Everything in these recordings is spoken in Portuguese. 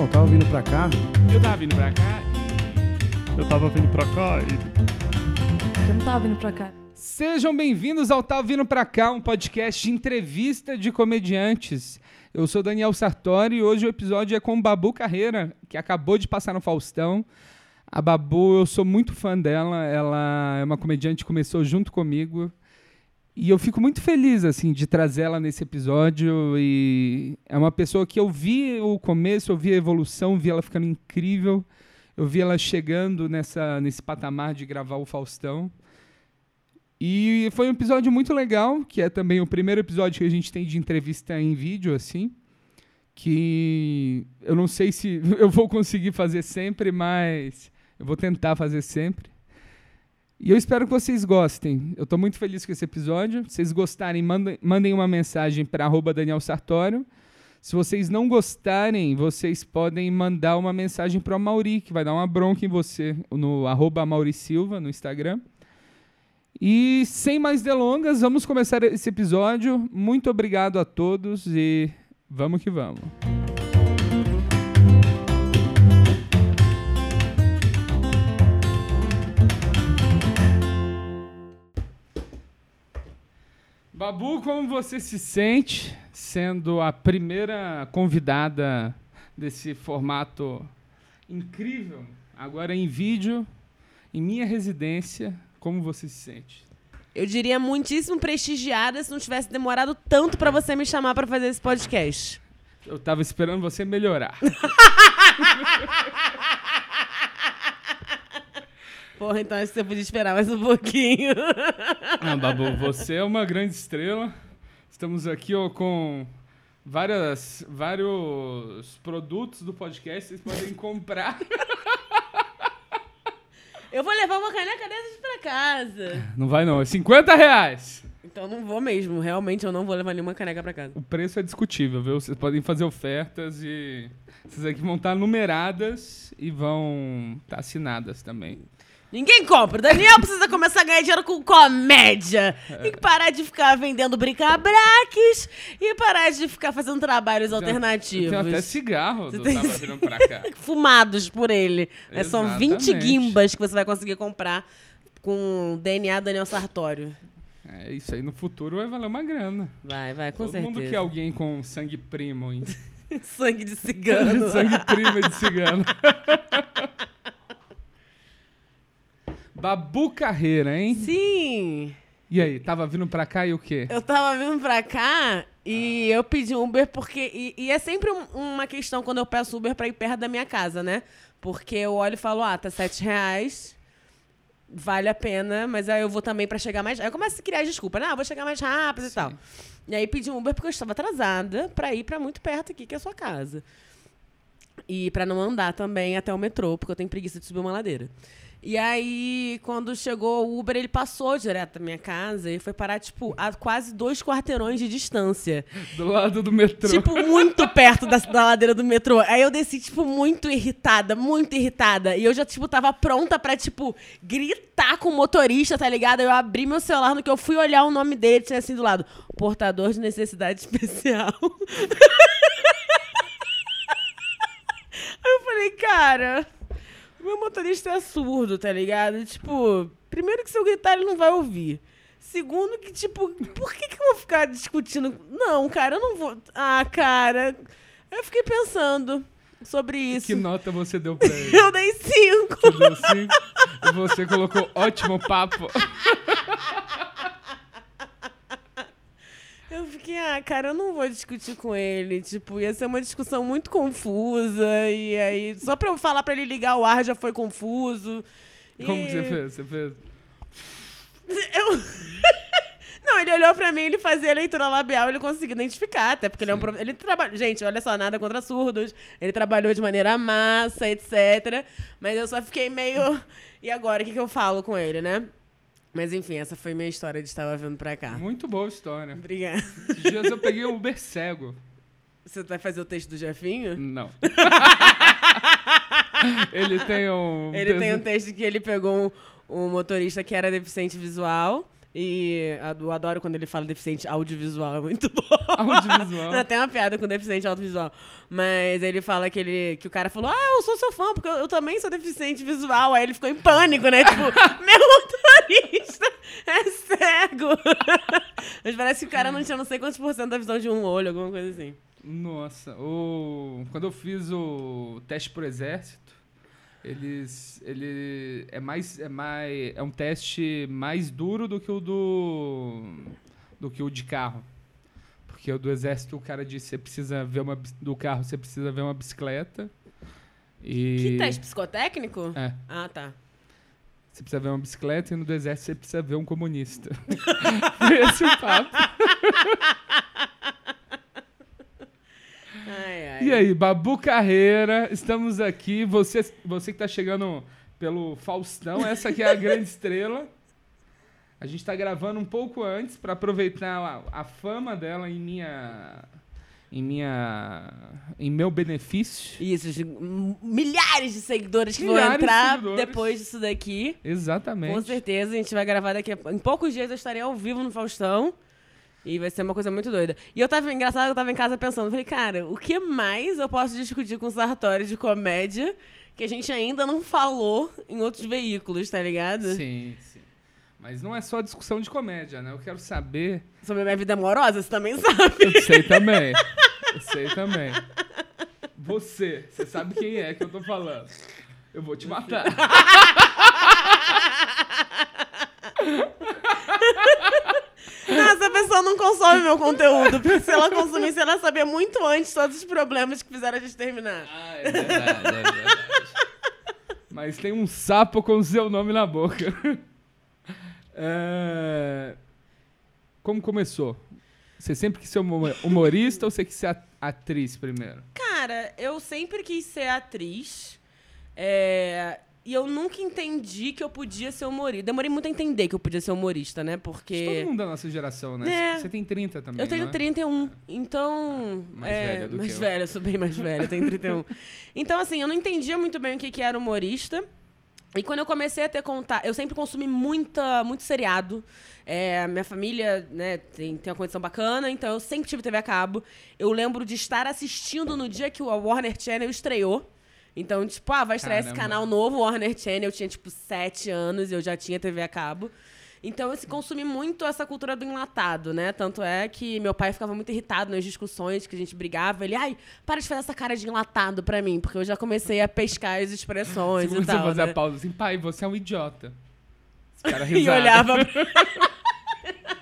Não, tava vindo pra cá. Eu tava vindo pra cá. Eu tava vindo pra cá e. Eu não tava vindo pra cá. Sejam bem-vindos ao Tava Vindo Pra Cá, um podcast de entrevista de comediantes. Eu sou Daniel Sartori e hoje o episódio é com Babu Carreira, que acabou de passar no Faustão. A Babu, eu sou muito fã dela, ela é uma comediante que começou junto comigo. E eu fico muito feliz, assim, de trazer ela nesse episódio. E é uma pessoa que eu vi o começo, eu vi a evolução, vi ela ficando incrível. Eu vi ela chegando nessa, nesse patamar de gravar o Faustão. E foi um episódio muito legal, que é também o primeiro episódio que a gente tem de entrevista em vídeo, assim. Que eu não sei se eu vou conseguir fazer sempre, mas eu vou tentar fazer sempre. E eu espero que vocês gostem. Eu estou muito feliz com esse episódio. Se vocês gostarem, mandem, mandem uma mensagem para Daniel Sartório. Se vocês não gostarem, vocês podem mandar uma mensagem para o Mauri, que vai dar uma bronca em você, no arroba Mauri Silva, no Instagram. E sem mais delongas, vamos começar esse episódio. Muito obrigado a todos e vamos que vamos. Babu, como você se sente sendo a primeira convidada desse formato incrível, agora em vídeo, em minha residência? Como você se sente? Eu diria muitíssimo prestigiada se não tivesse demorado tanto pra você me chamar pra fazer esse podcast. Eu tava esperando você melhorar. Porra, então acho que você podia esperar mais um pouquinho. Ah, Babu, você é uma grande estrela. Estamos aqui ó, com várias, vários produtos do podcast. Vocês podem comprar. Eu vou levar uma caneca dessas pra casa. Não vai não, é 50 reais. Então não vou mesmo. Realmente eu não vou levar nenhuma caneca pra casa. O preço é discutível, viu? Vocês podem fazer ofertas e essas aqui vão estar numeradas e vão estar assinadas também. Ninguém compra. O Daniel precisa começar a ganhar dinheiro com comédia. Tem que parar de ficar vendendo bricabraques e parar de ficar fazendo trabalhos alternativos. Tem até cigarro do tem- Tava Virando Pra Cá. Fumados por ele. É, são 20 Exatamente. guimbas que você vai conseguir comprar com DNA Daniel Sartório. É, isso aí no futuro vai valer uma grana. Vai, vai, com Todo certeza. mundo quer alguém com sangue primo, hein? Sangue de cigano. sangue primo de cigano. Babu Carreira, hein? Sim. E aí, tava vindo pra cá e o quê? Eu tava vindo pra cá e eu pedi um Uber porque. E, e é sempre um- uma questão quando eu peço Uber pra ir perto da minha casa, né? Porque eu olho e falo, ah, tá 7 reais. Vale a pena, mas aí eu vou também pra chegar mais. Aí eu começo a criar desculpa, né? Ah, vou chegar mais rápido e tal. E aí pedi um Uber porque eu estava atrasada pra ir pra muito perto aqui, que é a sua casa. E pra não andar também até o metrô, porque eu tenho preguiça de subir uma ladeira. E aí, quando chegou o Uber, ele passou direto da minha casa e foi parar, tipo, a quase dois quarteirões de distância. Do lado do metrô. Tipo, muito perto da, da ladeira do metrô. Aí eu desci, tipo, muito irritada, muito irritada. E eu já, tipo, tava pronta pra, tipo, gritar com o motorista, tá ligado? Eu abri meu celular no que eu fui olhar o nome dele, tinha assim do lado, portador de necessidade especial. Aí eu falei, cara, meu motorista é surdo, tá ligado? Tipo, primeiro que se eu gritar, ele não vai ouvir. Segundo que, tipo, por que, que eu vou ficar discutindo? Não, cara, eu não vou. Ah, cara. Eu fiquei pensando sobre isso. Que nota você deu pra ele? Eu dei cinco. Você deu cinco? Você colocou ótimo papo. Eu fiquei, ah, cara, eu não vou discutir com ele. Tipo, ia ser uma discussão muito confusa. E aí, só pra eu falar pra ele ligar o ar já foi confuso. Como E- que você fez? Você fez? Eu... Não, ele olhou pra mim, ele fazia a leitura labial, ele conseguiu identificar, até porque ele é um ele trabalha, gente, olha só, nada contra surdos. Ele trabalhou de maneira massa, etc. Mas eu só fiquei meio e agora o que, que eu falo com ele, né? Mas enfim, essa foi minha história de estava vindo pra cá. Muito boa história. Obrigada. Esses dias eu peguei o Uber cego. Você vai fazer o texto do Jefinho? Não. ele tem um. Ele tem um texto que ele pegou um, um motorista que era deficiente visual. E a- eu adoro quando ele fala deficiente audiovisual, é muito bom. Audiovisual. Não, tem uma piada com deficiente audiovisual. Mas ele fala que, ele, que o cara falou: Ah, eu sou seu fã, porque eu, eu também sou deficiente visual. Aí ele ficou em pânico, né? Tipo, meu motorista é cego. Mas parece que o cara não tinha não sei quantos por cento da visão de um olho, alguma coisa assim. Nossa, o... quando eu fiz o teste pro exército, eles, ele é mais, é mais, é um teste mais duro do que o do, do que o de carro, porque o do exército o cara disse você precisa ver uma do carro você precisa ver uma bicicleta e Que teste psicotécnico? é, Ah, tá. você precisa ver uma bicicleta e no do exército você precisa ver um comunista. Foi esse o papo. Ai, ai. E aí, Babu Carreira, estamos aqui. Você, você que tá chegando pelo Faustão, essa aqui é a grande estrela. A gente tá gravando um pouco antes para aproveitar a, a fama dela em minha em minha em meu benefício. Isso, milhares de seguidores que Milhares vão de entrar seguidores. depois disso daqui. Exatamente. Com certeza, a gente vai gravar daqui a... Em poucos dias eu estarei ao vivo no Faustão. E vai ser uma coisa muito doida. E eu tava, engraçado, eu tava em casa pensando, falei, cara, o que mais eu posso discutir com o Sartori de comédia que a gente ainda não falou em outros veículos, tá ligado? Sim, sim. Mas não é só discussão de comédia, né? Eu quero saber. Sobre a minha vida amorosa, você também sabe. Eu sei também. Eu sei também. Você, você sabe quem é que eu tô falando. Eu vou te matar. Não, essa pessoa não consome meu conteúdo. Porque se ela consumisse, ela sabia muito antes todos os problemas que fizeram a gente terminar. Ah, é verdade, é verdade. Mas tem um sapo com seu nome na boca. É, Como começou? Você sempre quis ser humo- humorista ou você quis ser atriz primeiro? Cara, eu sempre quis ser atriz. é, E eu nunca entendi que eu podia ser humorista. Demorei muito a entender que eu podia ser humorista, né? Porque. Todo mundo da nossa geração, né? É. Você tem 30 também. Eu tenho não é? 31, então. Mais é, velha do mais que eu. velha, sou bem mais velha, tenho 31. então, assim, eu não entendia muito bem o que, que era humorista. E quando eu comecei a ter contato, eu sempre consumi muita, muito seriado. É, minha família, né, tem, tem uma condição bacana, então eu sempre tive TV a cabo. Eu lembro de estar assistindo no dia que o Warner Channel estreou. Então, tipo, ah, vai estrear esse Caramba. canal novo, Warner Channel. Eu tinha, tipo, sete anos e eu já tinha TV a cabo. Então, eu se consumi muito essa cultura do enlatado, né? Tanto é que meu pai ficava muito irritado nas discussões que a gente brigava. Ele, ai, para de fazer essa cara de enlatado pra mim, porque eu já comecei a pescar as expressões Você e tal. fazer né? a pausa assim, pai, você é um idiota. Esse cara E risada. olhava.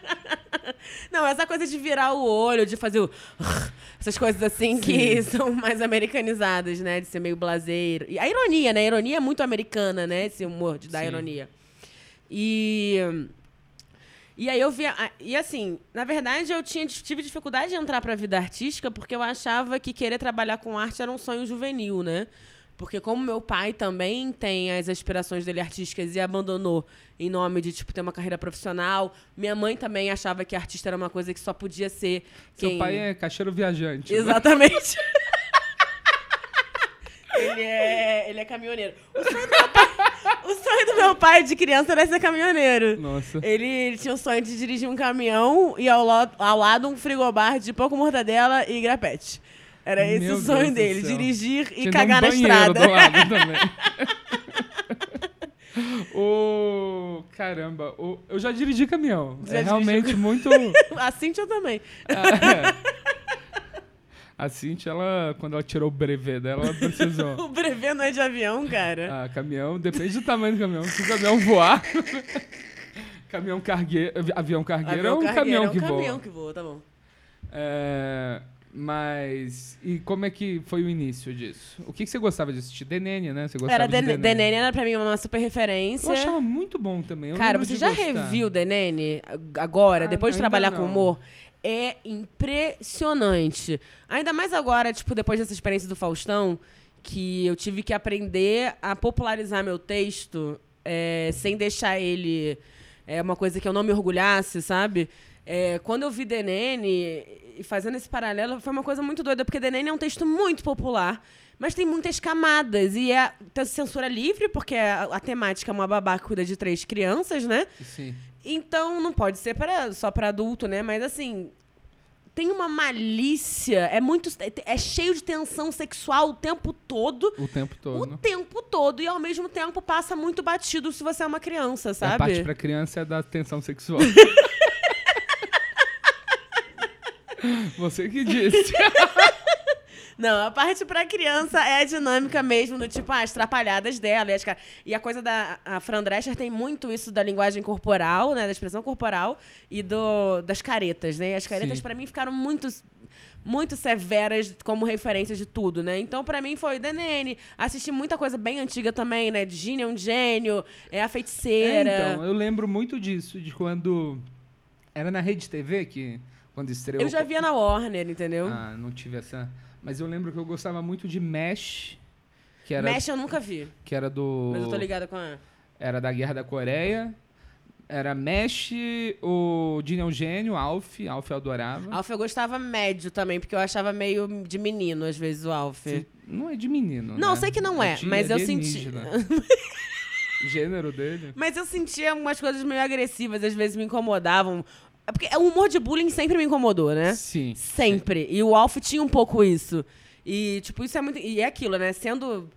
Não, essa coisa de virar o olho, de fazer o. Essas coisas assim que são mais americanizadas, né? De ser meio blazeiro. E a ironia, né? A ironia é muito americana, né? Esse humor de dar Sim. ironia. E. E aí eu via. a- E assim, na verdade, eu tinha, tive dificuldade de entrar pra vida artística porque eu achava que querer trabalhar com arte era um sonho juvenil, né? Porque como meu pai também tem as aspirações dele artísticas e abandonou em nome de, tipo, ter uma carreira profissional, minha mãe também achava que artista era uma coisa que só podia ser Seu quem... pai é caixeiro viajante. né? Exatamente. ele, é, ele é caminhoneiro. O sonho, do meu pai, o sonho do meu pai de criança era ser caminhoneiro. Nossa. Ele, ele tinha o sonho de dirigir um caminhão e ao, lo- ao lado um frigobar de pouco mortadela e grapete. Era esse Meu o sonho Deus dele, dirigir e Tinha cagar um na estrada. do lado também. Ô, caramba, ô, eu já dirigi caminhão. Já é dirigiu realmente muito. A Cintia também. Ah, é. A Cintia, ela, quando ela tirou o brevet dela, ela precisou. O brevet não é de avião, cara. Ah, caminhão, depende do tamanho do caminhão. Se o caminhão voar. caminhão cargueiro. Avião cargueiro é um cargueiro, caminhão é um que caminhão voa. que voa, tá bom. É, mas. E como é que foi o início disso? O que, que você gostava de assistir? Denene, né? Você gostava Era de Den- Denene. Denene era pra mim uma super referência. Eu achava muito bom também. eu Cara, você já gostar. reviu Denene agora, Ah, depois de trabalhar com não. humor? É impressionante. Ainda mais agora, tipo, depois dessa experiência do Faustão, que eu tive que aprender a popularizar meu texto é, sem deixar ele é, uma coisa que eu não me orgulhasse, sabe? É, quando eu vi Denene, e fazendo esse paralelo, foi uma coisa muito doida, porque Denene é um texto muito popular, mas tem muitas camadas. E é tem censura livre, porque a, a temática é uma babá que cuida de três crianças, né? Sim. Então não pode ser pra, só pra adulto, né? Mas assim, tem uma malícia, é muito. É cheio de tensão sexual o tempo todo. O tempo todo. O tempo todo. E ao mesmo tempo passa muito batido se você é uma criança, A sabe? parte pra criança é da tensão sexual. Você que disse. Não, a parte pra criança é a dinâmica mesmo, do tipo, ah, as trapalhadas dela. E, as e a coisa da. A Fran Drescher tem muito isso da linguagem corporal, né? Da expressão corporal e do, das caretas, né? E as caretas, pra mim, ficaram muito. Muito severas como referência de tudo, né? Então, pra mim, foi DNN. Assisti muita coisa bem antiga também, né? Ginny é um gênio, é a É, feiticeira. então, eu lembro muito disso, de quando. Era na Rede TV que. Quando estreou. eu já via na Warner, entendeu? Ah, não tive essa. Mas eu lembro que eu gostava muito de Mesh, que era, Mesh eu nunca vi, que era do. mas eu tô ligada com a. Era da Guerra da Coreia. Era Mesh, o Dini Eugênio, Alf, Alf eu adorava. Alf eu gostava médio tambem, porque eu achava meio de menino, às vezes, o Alf. Não é de menino, Não, né? sei que não é, de mas eu senti-. Gênero dele. Mas eu sentia umas coisas meio agressivas, às vezes me incomodavam. É Porque o humor de bullying sempre me incomodou, né? Sim. Sempre. E o Alf tinha um pouco isso. E, tipo, isso é muito. E é aquilo, né? Sendo.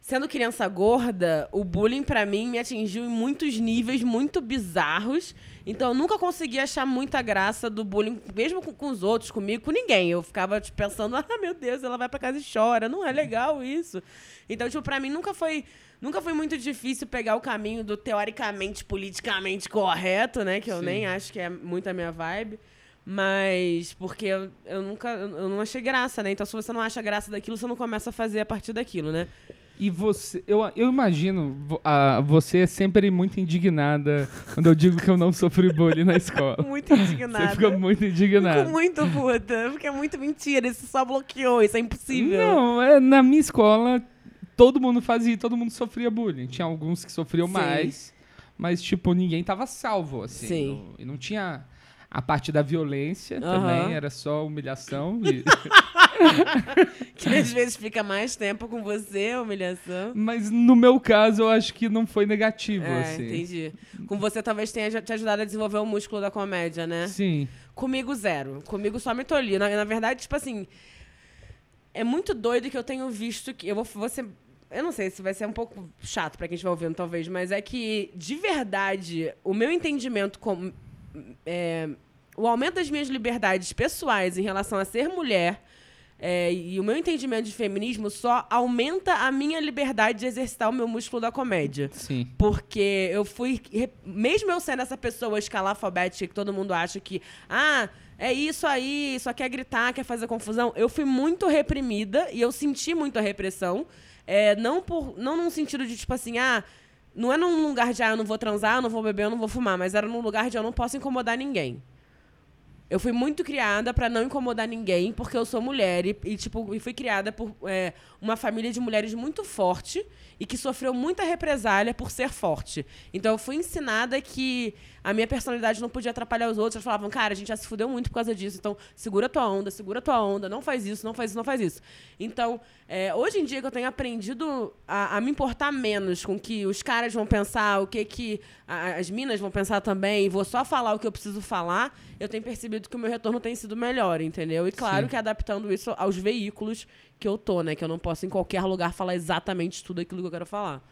Sendo criança gorda, o bullying pra mim me atingiu em muitos níveis muito bizarros. Então eu nunca consegui achar muita graça do bullying, mesmo com, com os outros, comigo, com ninguém. Eu ficava tipo, pensando, ah, meu Deus, ela vai pra casa e chora. Não é legal isso. Então, tipo, pra mim nunca foi. Nunca foi muito difícil pegar o caminho do teoricamente, politicamente correto, né? Que eu Sim. nem acho que é muito a minha vibe. Mas porque eu, eu nunca. Eu não achei graça, né? Então, se você não acha graça daquilo, você não começa a fazer a partir daquilo, né? E você, eu, eu imagino, a, você é sempre muito indignada quando eu digo que eu não sofri bullying na escola. Muito indignada. Você fica muito Fico indignada. muito puta, porque é muito mentira. Isso só bloqueou, isso é impossível. Não, é, na minha escola, todo mundo fazia, todo mundo sofria bullying. Tinha alguns que sofriam Sim. mais, mas, tipo, ninguém tava salvo, assim. Sim. Não- e não tinha a parte da violência Aham. também, era só humilhação. e- Que às vezes fica mais tempo com você, humilhação. mas no meu caso, eu acho que não foi negativo, É, assim. entendi. Com você talvez tenha te ajudado a desenvolver o músculo da comédia, né? Sim. Comigo, zero. Comigo só me tolia. Na, na verdade, tipo assim. É muito doido que eu tenho visto que. Eu vou, vou ser. Eu não sei se vai ser um pouco chato pra quem estiver ouvindo, talvez, mas é que, de verdade, o meu entendimento com. é, o aumento das minhas liberdades pessoais em relação a ser mulher. é, e o meu entendimento de feminismo só aumenta a minha liberdade de exercitar o meu músculo da comédia. Sim. Porque eu fui. Mesmo eu sendo essa pessoa escalafobética que todo mundo acha que. Ah, é isso aí, só quer gritar, quer fazer confusão. Eu fui muito reprimida e eu senti muito a repressão. É, não, por, não num sentido de, tipo assim, ah. Não é num lugar de, ah, eu não vou transar, eu não vou beber, eu não vou fumar. Mas era num lugar de eu não posso incomodar ninguém. Eu fui muito criada pra não incomodar ninguém, porque eu sou mulher e, e, tipo, e fui criada por é, uma família de mulheres muito forte e que sofreu muita represália por ser forte. Então eu fui ensinada que a minha personalidade não podia atrapalhar os outros. Elas falavam, cara, a gente já se fudeu muito por causa disso, então segura tua onda, segura tua onda, não faz isso, não faz isso, não faz isso. Então, é, hoje em dia que eu tenho aprendido a, a me importar menos com o que os caras vão pensar, o que, que a- as minas vão pensar também, e vou só falar o que eu preciso falar, eu tenho percebido que o meu retorno tem sido melhor, entendeu? E claro Sim. que adaptando isso aos veículos que eu tô, né? Que eu não posso em qualquer lugar falar exatamente tudo aquilo que eu quero falar.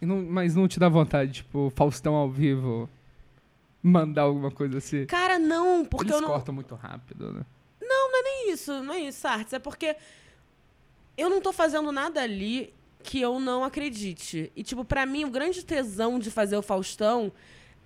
Não- mas não te dá vontade, tipo, Faustão ao vivo, mandar alguma coisa assim? Cara, não, porque Eles eu não. cortam muito rápido, né? Não é isso, não é isso, Artes. É porque eu não tô fazendo nada ali que eu não acredite. E, tipo, pra mim, o grande tesão de fazer o Faustão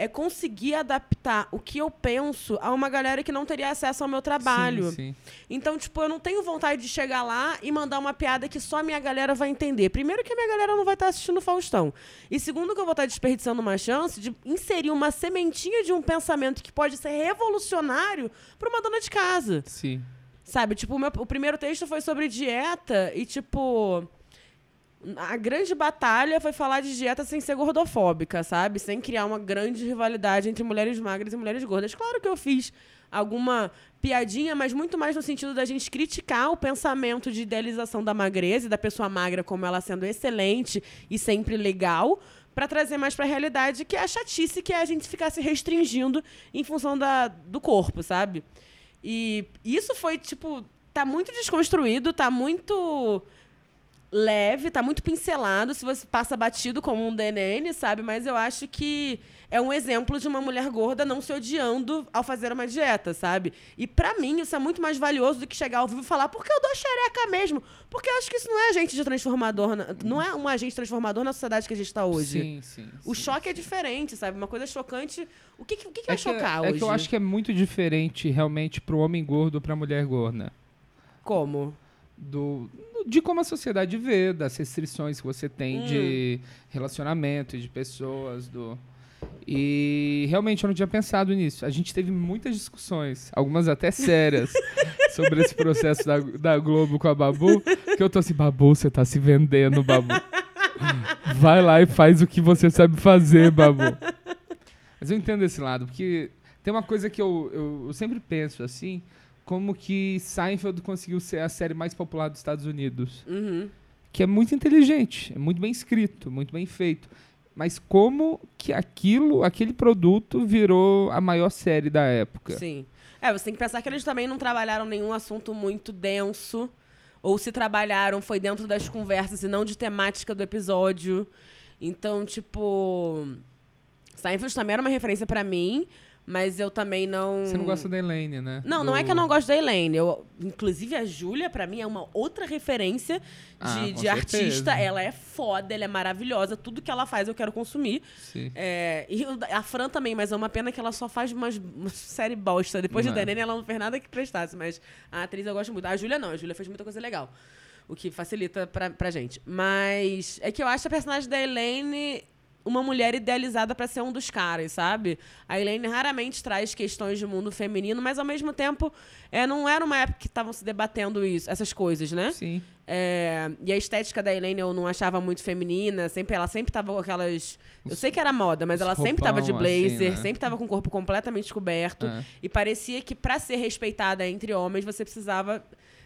é conseguir adaptar o que eu penso a uma galera que não teria acesso ao meu trabalho. Sim, sim. Então, tipo, eu não tenho vontade de chegar lá e mandar uma piada que só a minha galera vai entender. Primeiro que a minha galera não vai estar assistindo o Faustão. E segundo que eu vou estar desperdiçando uma chance de inserir uma sementinha de um pensamento que pode ser revolucionário para uma dona de casa. Sim. Sabe? Tipo, o, meu- o primeiro texto foi sobre dieta e, tipo. A grande batalha foi falar de dieta sem ser gordofóbica, sabe? Sem criar uma grande rivalidade entre mulheres magras e mulheres gordas. Claro que eu fiz alguma piadinha, mas muito mais no sentido da gente criticar o pensamento de idealização da magreza e da pessoa magra como ela sendo excelente e sempre legal, pra trazer mais pra realidade, que é a chatice que é a gente ficar se restringindo em função da, do corpo, sabe? E isso foi, tipo, tá muito desconstruído, tá muito leve, tá muito pincelado, se você passa batido como um DNN, sabe? Mas eu acho que é um exemplo de uma mulher gorda não se odiando ao fazer uma dieta, sabe? E pra mim isso é muito mais valioso do que chegar ao vivo e falar porque eu dou xereca mesmo. Porque eu acho que isso não é agente de transformador, na- não é um agente transformador na sociedade que a gente tá hoje. Sim, sim. O sim. choque é diferente, sabe? Uma coisa chocante. O que, o que, que vai É que, chocar é hoje? que eu acho que é muito diferente realmente pro homem gordo pra mulher gorda. Como? Do, de como a sociedade vê, das restrições que você tem Hum. de relacionamento, de pessoas, do... E realmente eu não tinha pensado nisso. A gente teve muitas discussões, algumas até sérias, sobre esse processo da, da Globo com a Babu, que eu tô assim, Babu, você tá se vendendo, Babu. Vai lá e faz o que você sabe fazer, Babu. Mas eu entendo esse lado, porque tem uma coisa que eu, eu, eu sempre penso assim, como que Seinfeld conseguiu ser a série mais popular dos Estados Unidos. Uhum. Que é muito inteligente, é muito bem escrito, muito bem feito. Mas como que aquilo, aquele produto virou a maior série da época? Sim. É, você tem que pensar que eles também não trabalharam nenhum assunto muito denso. Ou se trabalharam, foi dentro das conversas e não de temática do episódio. Então, tipo. Seinfeld também era uma referência pra mim, mas eu também não. Você não gosta da Elaine, né? Não, não é que eu não gosto da Elaine. Eu, inclusive, a Júlia, pra mim, é uma outra referência de, Ah, de artista. Ela é foda, ela é maravilhosa. Tudo que ela faz eu quero consumir. Sim. É, e a Fran também, mas é uma pena que ela só faz umas, umas série bosta. Depois Não de é. Danene, ela não fez nada que prestasse, mas a atriz eu gosto muito. A Júlia não, a Júlia fez muita coisa legal. O que facilita pra, pra gente. Mas é que eu acho a personagem da Elaine uma mulher idealizada pra ser um dos caras, sabe? A Elaine raramente traz questões de mundo feminino, mas ao mesmo tempo é, não era uma época que estavam se debatendo isso, essas coisas, né? Sim. É, e a estética da Elaine eu não achava muito feminina. Sempre, ela sempre tava com aquelas. Eu sei que era moda, mas ela sempre tava de assim, blazer, né? sempre tava com o corpo completamente descoberto. É. E parecia que pra ser respeitada entre homens, você precisava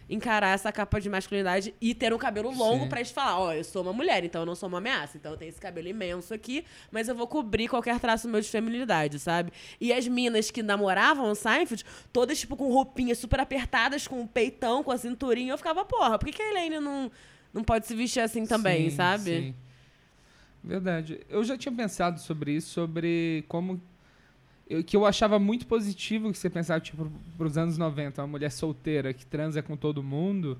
encarar essa capa de masculinidade e ter um cabelo longo pra gente falar, ó, eu sou uma mulher, então eu não sou uma ameaça. Então eu tenho esse cabelo imenso aqui, mas eu vou cobrir qualquer traço meu de feminilidade, sabe? E as minas que namoravam o Seinfeld, todas, tipo, com roupinhas super apertadas, com o peitão, com a cinturinha, eu ficava, porra, por que, que a Elaine não, não pode se vestir assim também, Sim, sabe? sim. Verdade. Eu já tinha pensado sobre isso, sobre como. Eu, que eu achava muito positivo que você pensava, tipo, pros anos 90, uma mulher solteira que transa com todo mundo.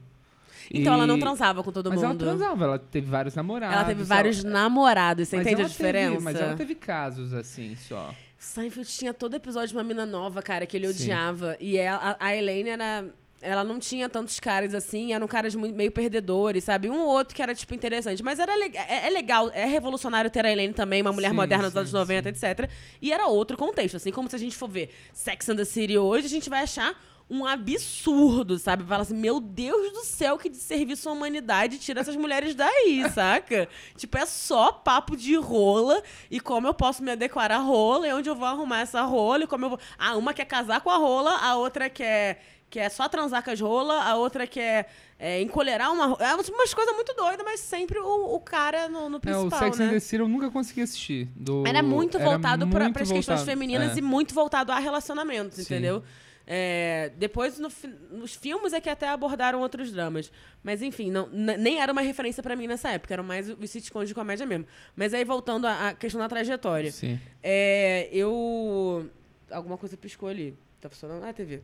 Então e- ela não transava com todo Mas ela mundo. transava, ela teve vários namorados. Ela teve vários namorados, você mas entende a ela teve- diferença? mas ela teve casos assim só. Seinfeld tinha todo episódio de uma mina nova, cara, que ele Sim. odiava. E ela, a a Elaine era. Ela não tinha tantos caras assim, eram caras meio perdedores, sabe? Um ou outro que era, tipo, interessante. Mas era le- é, é legal, é revolucionário ter a Elaine também, uma mulher Sim, moderna dos sim, anos 90, etc. E era outro contexto. Assim como se a gente for ver Sex and the City hoje, a gente vai achar um absurdo, sabe? Fala assim, meu Deus do céu, que de serviço à humanidade tira essas mulheres daí, saca? Tipo, é só papo de rola e como eu posso me adequar à rola e onde eu vou arrumar essa rola e como eu vou... Ah, uma quer casar com a rola, a outra quer, quer só transar com as rolas, a outra quer é, encolherar uma rola. É umas coisas muito doidas, mas sempre o, o cara no, no É, principal, o Sex né? and the City eu nunca consegui assistir. Do- Era muito voltado para as questões femininas é. e muito voltado a relacionamentos, Sim. entendeu? É, depois, no nos filmes, é que até abordaram outros dramas. Mas, enfim, não, nem era uma referência pra mim nessa época. Eram mais os sitcoms de comédia mesmo. Mas aí, voltando à à questão da trajetória. Sim. É, eu... Alguma coisa piscou ali. Tá funcionando? Ah, TV.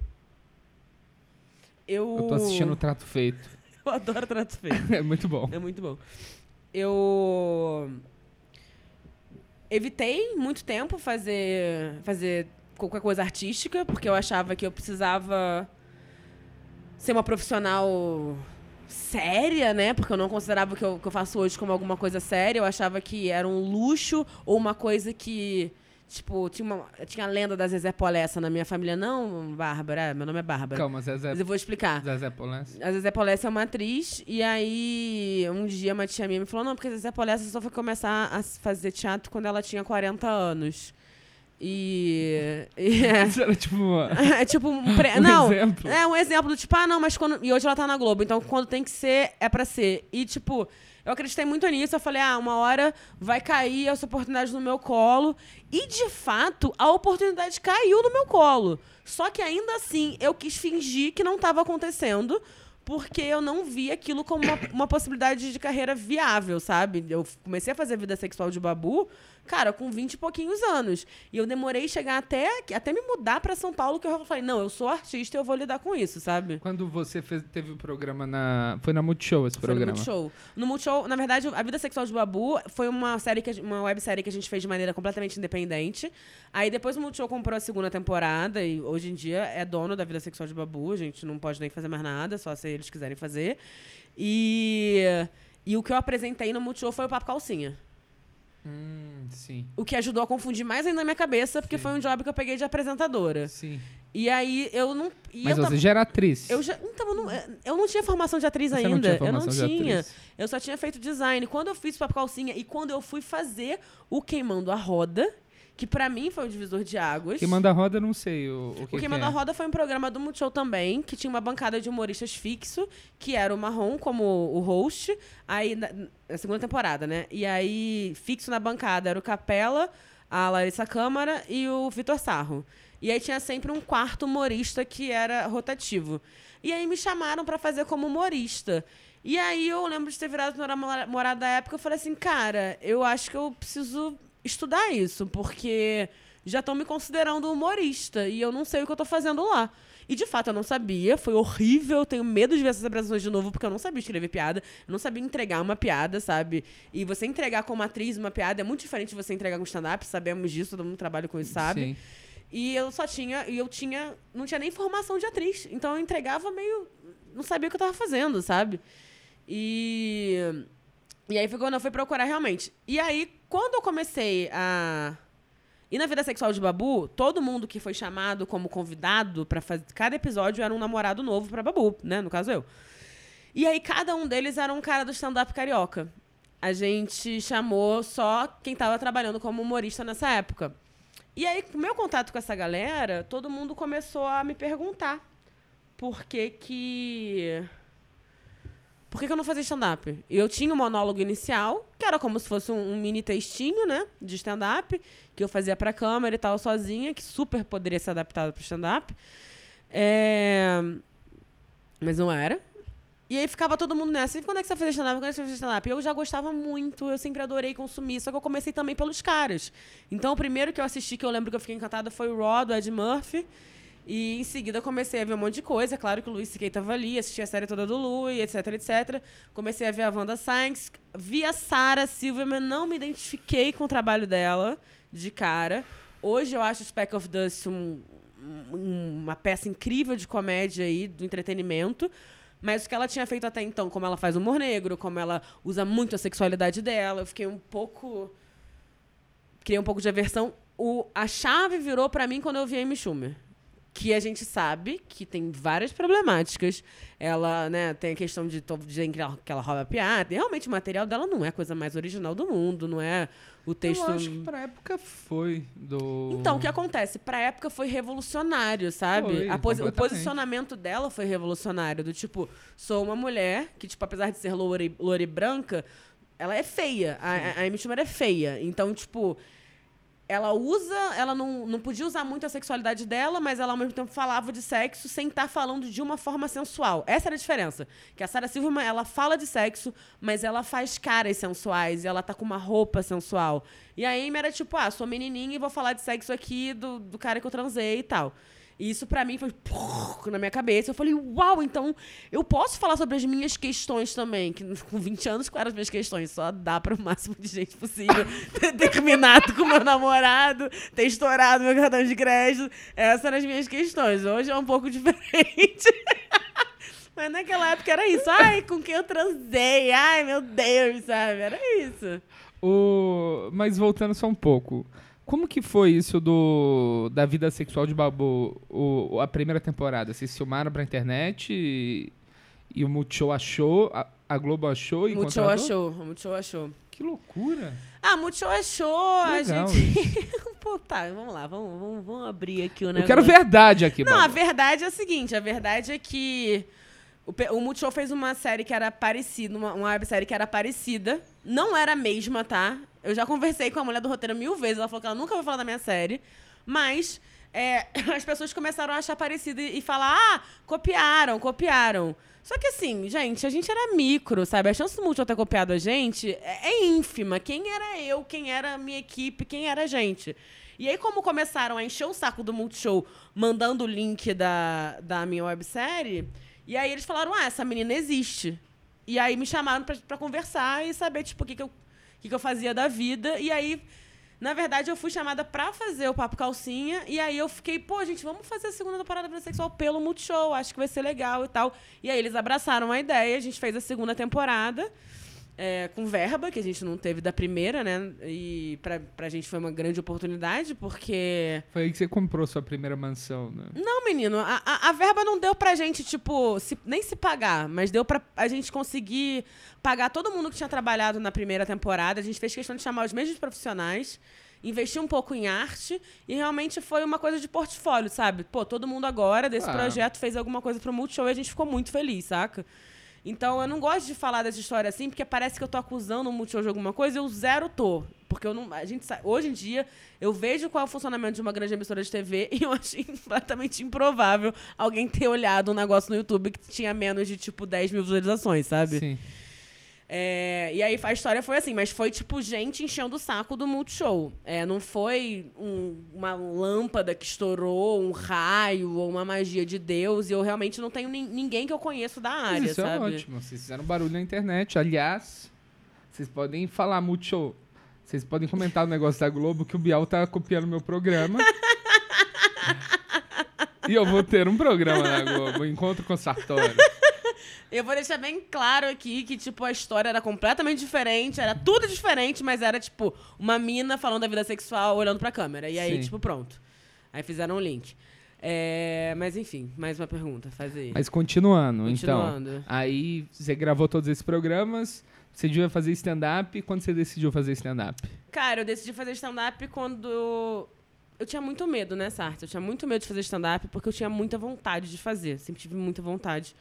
Eu... Eu tô assistindo o Trato Feito. Eu adoro trato feito. É muito bom. É muito bom. Eu evitei muito tempo fazer fazer qualquer coisa artística, porque eu achava que eu precisava ser uma profissional séria, né? Porque eu não considerava o que eu, que eu faço hoje como alguma coisa séria. Eu achava que era um luxo ou uma coisa que. Tipo, tinha, uma, tinha a lenda da Zezé Polessa na minha família. Não, Bárbara, meu nome é Bárbara. Calma, Zezé, Mas eu vou explicar. Zezé Polesse. A Zezé Polessa é uma atriz, e aí um dia uma tia minha me falou, não, porque a Zezé Polessa só foi começar a fazer teatro quando ela tinha 40 anos. E. e é, Isso era tipo uma- é tipo um. pre- um não, exemplo. é um exemplo do tipo, ah, não, mas quando. E hoje ela tá na Globo, então quando tem que ser, é pra ser. E, tipo, eu acreditei muito nisso. Eu falei, ah, uma hora vai cair essa oportunidade no meu colo. E, de fato, a oportunidade caiu no meu colo. Só que ainda assim, eu quis fingir que não tava acontecendo. Porque eu não vi aquilo como uma, uma possibilidade de carreira viável, sabe? Eu comecei a fazer vida sexual de babu, cara, com 20 e pouquinhos anos. E eu demorei chegar até, até me mudar pra São Paulo, que eu falei, não, eu sou artista e eu vou lidar com isso, sabe? Quando você fez, teve o programa na. Foi na Multishow esse Foi no programa. Multishow. No Multishow, na verdade, a Vida Sexual de Babu foi uma série que uma websérie que a gente fez de maneira completamente independente. Aí depois o Multishow comprou a segunda temporada e hoje em dia é dono da Vida Sexual de Babu. A gente não pode nem fazer mais nada, só se eles quiserem fazer. E, e o que eu apresentei no Multishow foi o Papo Calcinha. Hum, sim. O que ajudou a confundir mais ainda na minha cabeça, porque Sim. foi um job que eu peguei de apresentadora. Sim. E aí eu não. Mas eu você tava- já era atriz. eu já, então, eu não, eu não tinha formação de atriz Você ainda. não tinha eu não formação tinha. atriz. Eu só tinha feito design. Quando eu fiz Papo Calcinha e quando eu fui fazer o Queimando a Roda, que pra mim foi um divisor de águas. Quem manda a roda, não sei o, o que, o que Queimando é. a Roda foi um programa do Multishow também, que tinha uma bancada de humoristas fixo, que era o Marrom como o host, aí na, na segunda temporada, né? E aí, fixo na bancada era o Capela, a Larissa Câmara e o Vitor Sarro. E aí tinha sempre um quarto humorista que era rotativo. E aí me chamaram pra fazer como humorista. E aí eu lembro de ter virado pra namora- namorada da época, eu falei assim, cara, eu acho que eu preciso estudar isso, porque já estão me considerando humorista e eu não sei o que eu tô fazendo lá. E de fato eu não sabia, foi horrível, eu tenho medo de ver essas apresentações de novo, porque eu não sabia escrever piada, eu não sabia entregar uma piada, sabe? E você entregar como atriz uma piada é muito diferente de você entregar com stand-up, sabemos disso, todo mundo trabalha com isso, sabe? Sim. E eu só tinha, e eu tinha, não tinha nem formação de atriz. Então eu entregava meio, não sabia o que eu tava fazendo, sabe? E e aí foi quando eu fui procurar realmente. E aí, quando eu comecei a e na vida sexual de Babu, todo mundo que foi chamado como convidado pra fazer cada episódio era um namorado novo pra Babu, né, no caso eu. E aí cada um deles era um cara do stand-up carioca. A gente chamou só quem tava trabalhando como humorista nessa época. E aí, com meu contato com essa galera, todo mundo começou a me perguntar por que que... Por que, que eu não fazia stand-up? Eu tinha um monólogo inicial, que era como se fosse um, um mini textinho, né? De stand-up, que eu fazia pra câmera e tal, sozinha, que super poderia ser adaptado pro stand-up. É... Mas não era. E aí ficava todo mundo nessa. E quando é que você vai fazer stand-up? Quando é que você vai fazer stand-up? Eu já gostava muito, eu sempre adorei consumir. Só que eu comecei também pelos caras. Então, o primeiro que eu assisti, que eu lembro que eu fiquei encantada, foi o Raw, do Ed Murphy. E em seguida comecei a ver um monte de coisa. Claro que o Luiz C.K. tava ali, assisti a série toda do Louis, etc, etc. Comecei a ver a Wanda Sykes. Vi a Sarah Silverman, não me identifiquei com o trabalho dela de cara. Hoje eu acho Speck of Dust um- um- uma peça incrível de comédia aí, do entretenimento. Mas o que ela tinha feito até então, como ela faz humor negro, como ela usa muito a sexualidade dela, eu fiquei um pouco. Criei um pouco de aversão. O, a chave virou pra mim quando eu vi Amy Schumer. Que a gente sabe que tem várias problemáticas. Ela, né, tem a questão de dizer que ela, que ela rouba piada. E realmente o material dela não é a coisa mais original do mundo, não é o texto. Eu acho que pra época foi do... Então, o que acontece? Pra época foi revolucionário, sabe? Foi, posi- o posicionamento dela foi revolucionário. Do tipo, sou uma mulher que, tipo, apesar de ser loura e, loura e branca, ela é feia. A, a- a Amy Schumer é feia. Então, tipo, ela usa, ela não, não podia usar muito a sexualidade dela, mas ela ao mesmo tempo falava de sexo sem estar falando de uma forma sensual. Essa era a diferença. Que a Sarah Silverman, ela fala de sexo, mas ela faz caras sensuais e ela tá com uma roupa sensual. E a Amy era tipo, ah, sou menininha e vou falar de sexo aqui do, do cara que eu transei e tal. Isso pra mim foi na minha cabeça. Eu falei, uau, então eu posso falar sobre as minhas questões também. Que com 20 anos, quais eram as minhas questões? Só dá para o máximo de gente possível ter terminado com meu namorado, ter estourado meu cartão de crédito. Essas eram as minhas questões. Hoje é um pouco diferente. Mas naquela época era isso. Ai, com quem eu transei? Ai, meu Deus, sabe? Era isso. O... Mas voltando só um pouco. Como que foi isso do da vida sexual de Babu, o, a primeira temporada? Vocês filmaram pra internet e, e o Multishow achou, a- a Globo achou e Multishow achou, a Multishow achou. Que loucura. Ah, Multishow achou, a Legal gente... Pô, tá, vamos lá, vamos, vamos, vamos abrir aqui o negócio. Eu quero verdade aqui, Não, a Babu. verdade é a seguinte, a verdade é que o, o Multishow fez uma série que era parecida, uma, uma websérie que era parecida. Não era a mesma, tá? Eu já conversei com a mulher do roteiro mil vezes, ela falou que ela nunca vai falar da minha série. Mas é, as pessoas começaram a achar parecido e, e falar, ah, copiaram, copiaram. Só que assim, gente, a gente era micro, sabe? A chance do Multishow ter copiado a gente é, é ínfima. Quem era eu, quem era a minha equipe, quem era a gente. E aí, como começaram a encher o saco do Multishow mandando o link da, da minha websérie, e aí eles falaram, ah, essa menina existe. E aí me chamaram pra conversar e saber, tipo, o que, que, eu, que, que eu fazia da vida. E aí, na verdade, eu fui chamada pra fazer o Papo Calcinha. E aí eu fiquei, pô, gente, vamos fazer a segunda temporada da Sexual pelo Multishow. Acho que vai ser legal e tal. E aí eles abraçaram a ideia, a gente fez a segunda temporada. É, com verba, que a gente não teve da primeira, né? E pra, pra gente foi uma grande oportunidade, porque. Foi aí que você comprou sua primeira mansão, né? Não, menino, a, a, a verba não deu pra gente, tipo, se- nem se pagar, mas deu pra a gente conseguir pagar todo mundo que tinha trabalhado na primeira temporada. A gente fez questão de chamar os mesmos profissionais, investir um pouco em arte, e realmente foi uma coisa de portfólio, sabe? Pô, todo mundo agora desse Ah. projeto fez alguma coisa pro Multishow e a gente ficou muito feliz, saca? Então eu não gosto de falar dessa história assim, porque parece que eu tô acusando o Multishow de alguma coisa, eu zero tô. Porque eu não. A gente Hoje em dia, eu vejo qual é o funcionamento de uma grande emissora de TV e eu achei completamente improvável alguém ter olhado um negócio no YouTube que tinha menos de, tipo, 10 mil visualizações, sabe? Sim. É, e aí a história foi assim, mas foi tipo gente enchendo o saco do Multishow. É, não foi um- uma lâmpada que estourou, um raio ou uma magia de Deus. E eu realmente não tenho nin- ninguém que eu conheço da área, isso sabe? é ótimo. Vocês fizeram barulho na internet. Aliás, vocês podem falar Multishow. Vocês podem comentar o negócio da Globo que o Bial tá copiando meu programa. e eu vou ter um programa na Globo, Encontro com Sartori. Eu vou deixar bem claro aqui que, tipo, a história era completamente diferente, era tudo diferente, mas era, tipo, uma mina falando da vida sexual olhando pra câmera. E aí, Sim. tipo, pronto. Aí fizeram um link. É, mas enfim, mais uma pergunta, faz aí. Mas continuando, Continuando. então. Aí você gravou todos esses programas, você devia fazer stand-up. Quando você decidiu fazer stand-up? Cara, eu decidi fazer stand-up quando. Eu tinha muito medo, né, Sartre? Eu tinha muito medo de fazer stand-up porque eu tinha muita vontade de fazer. Sempre tive muita vontade.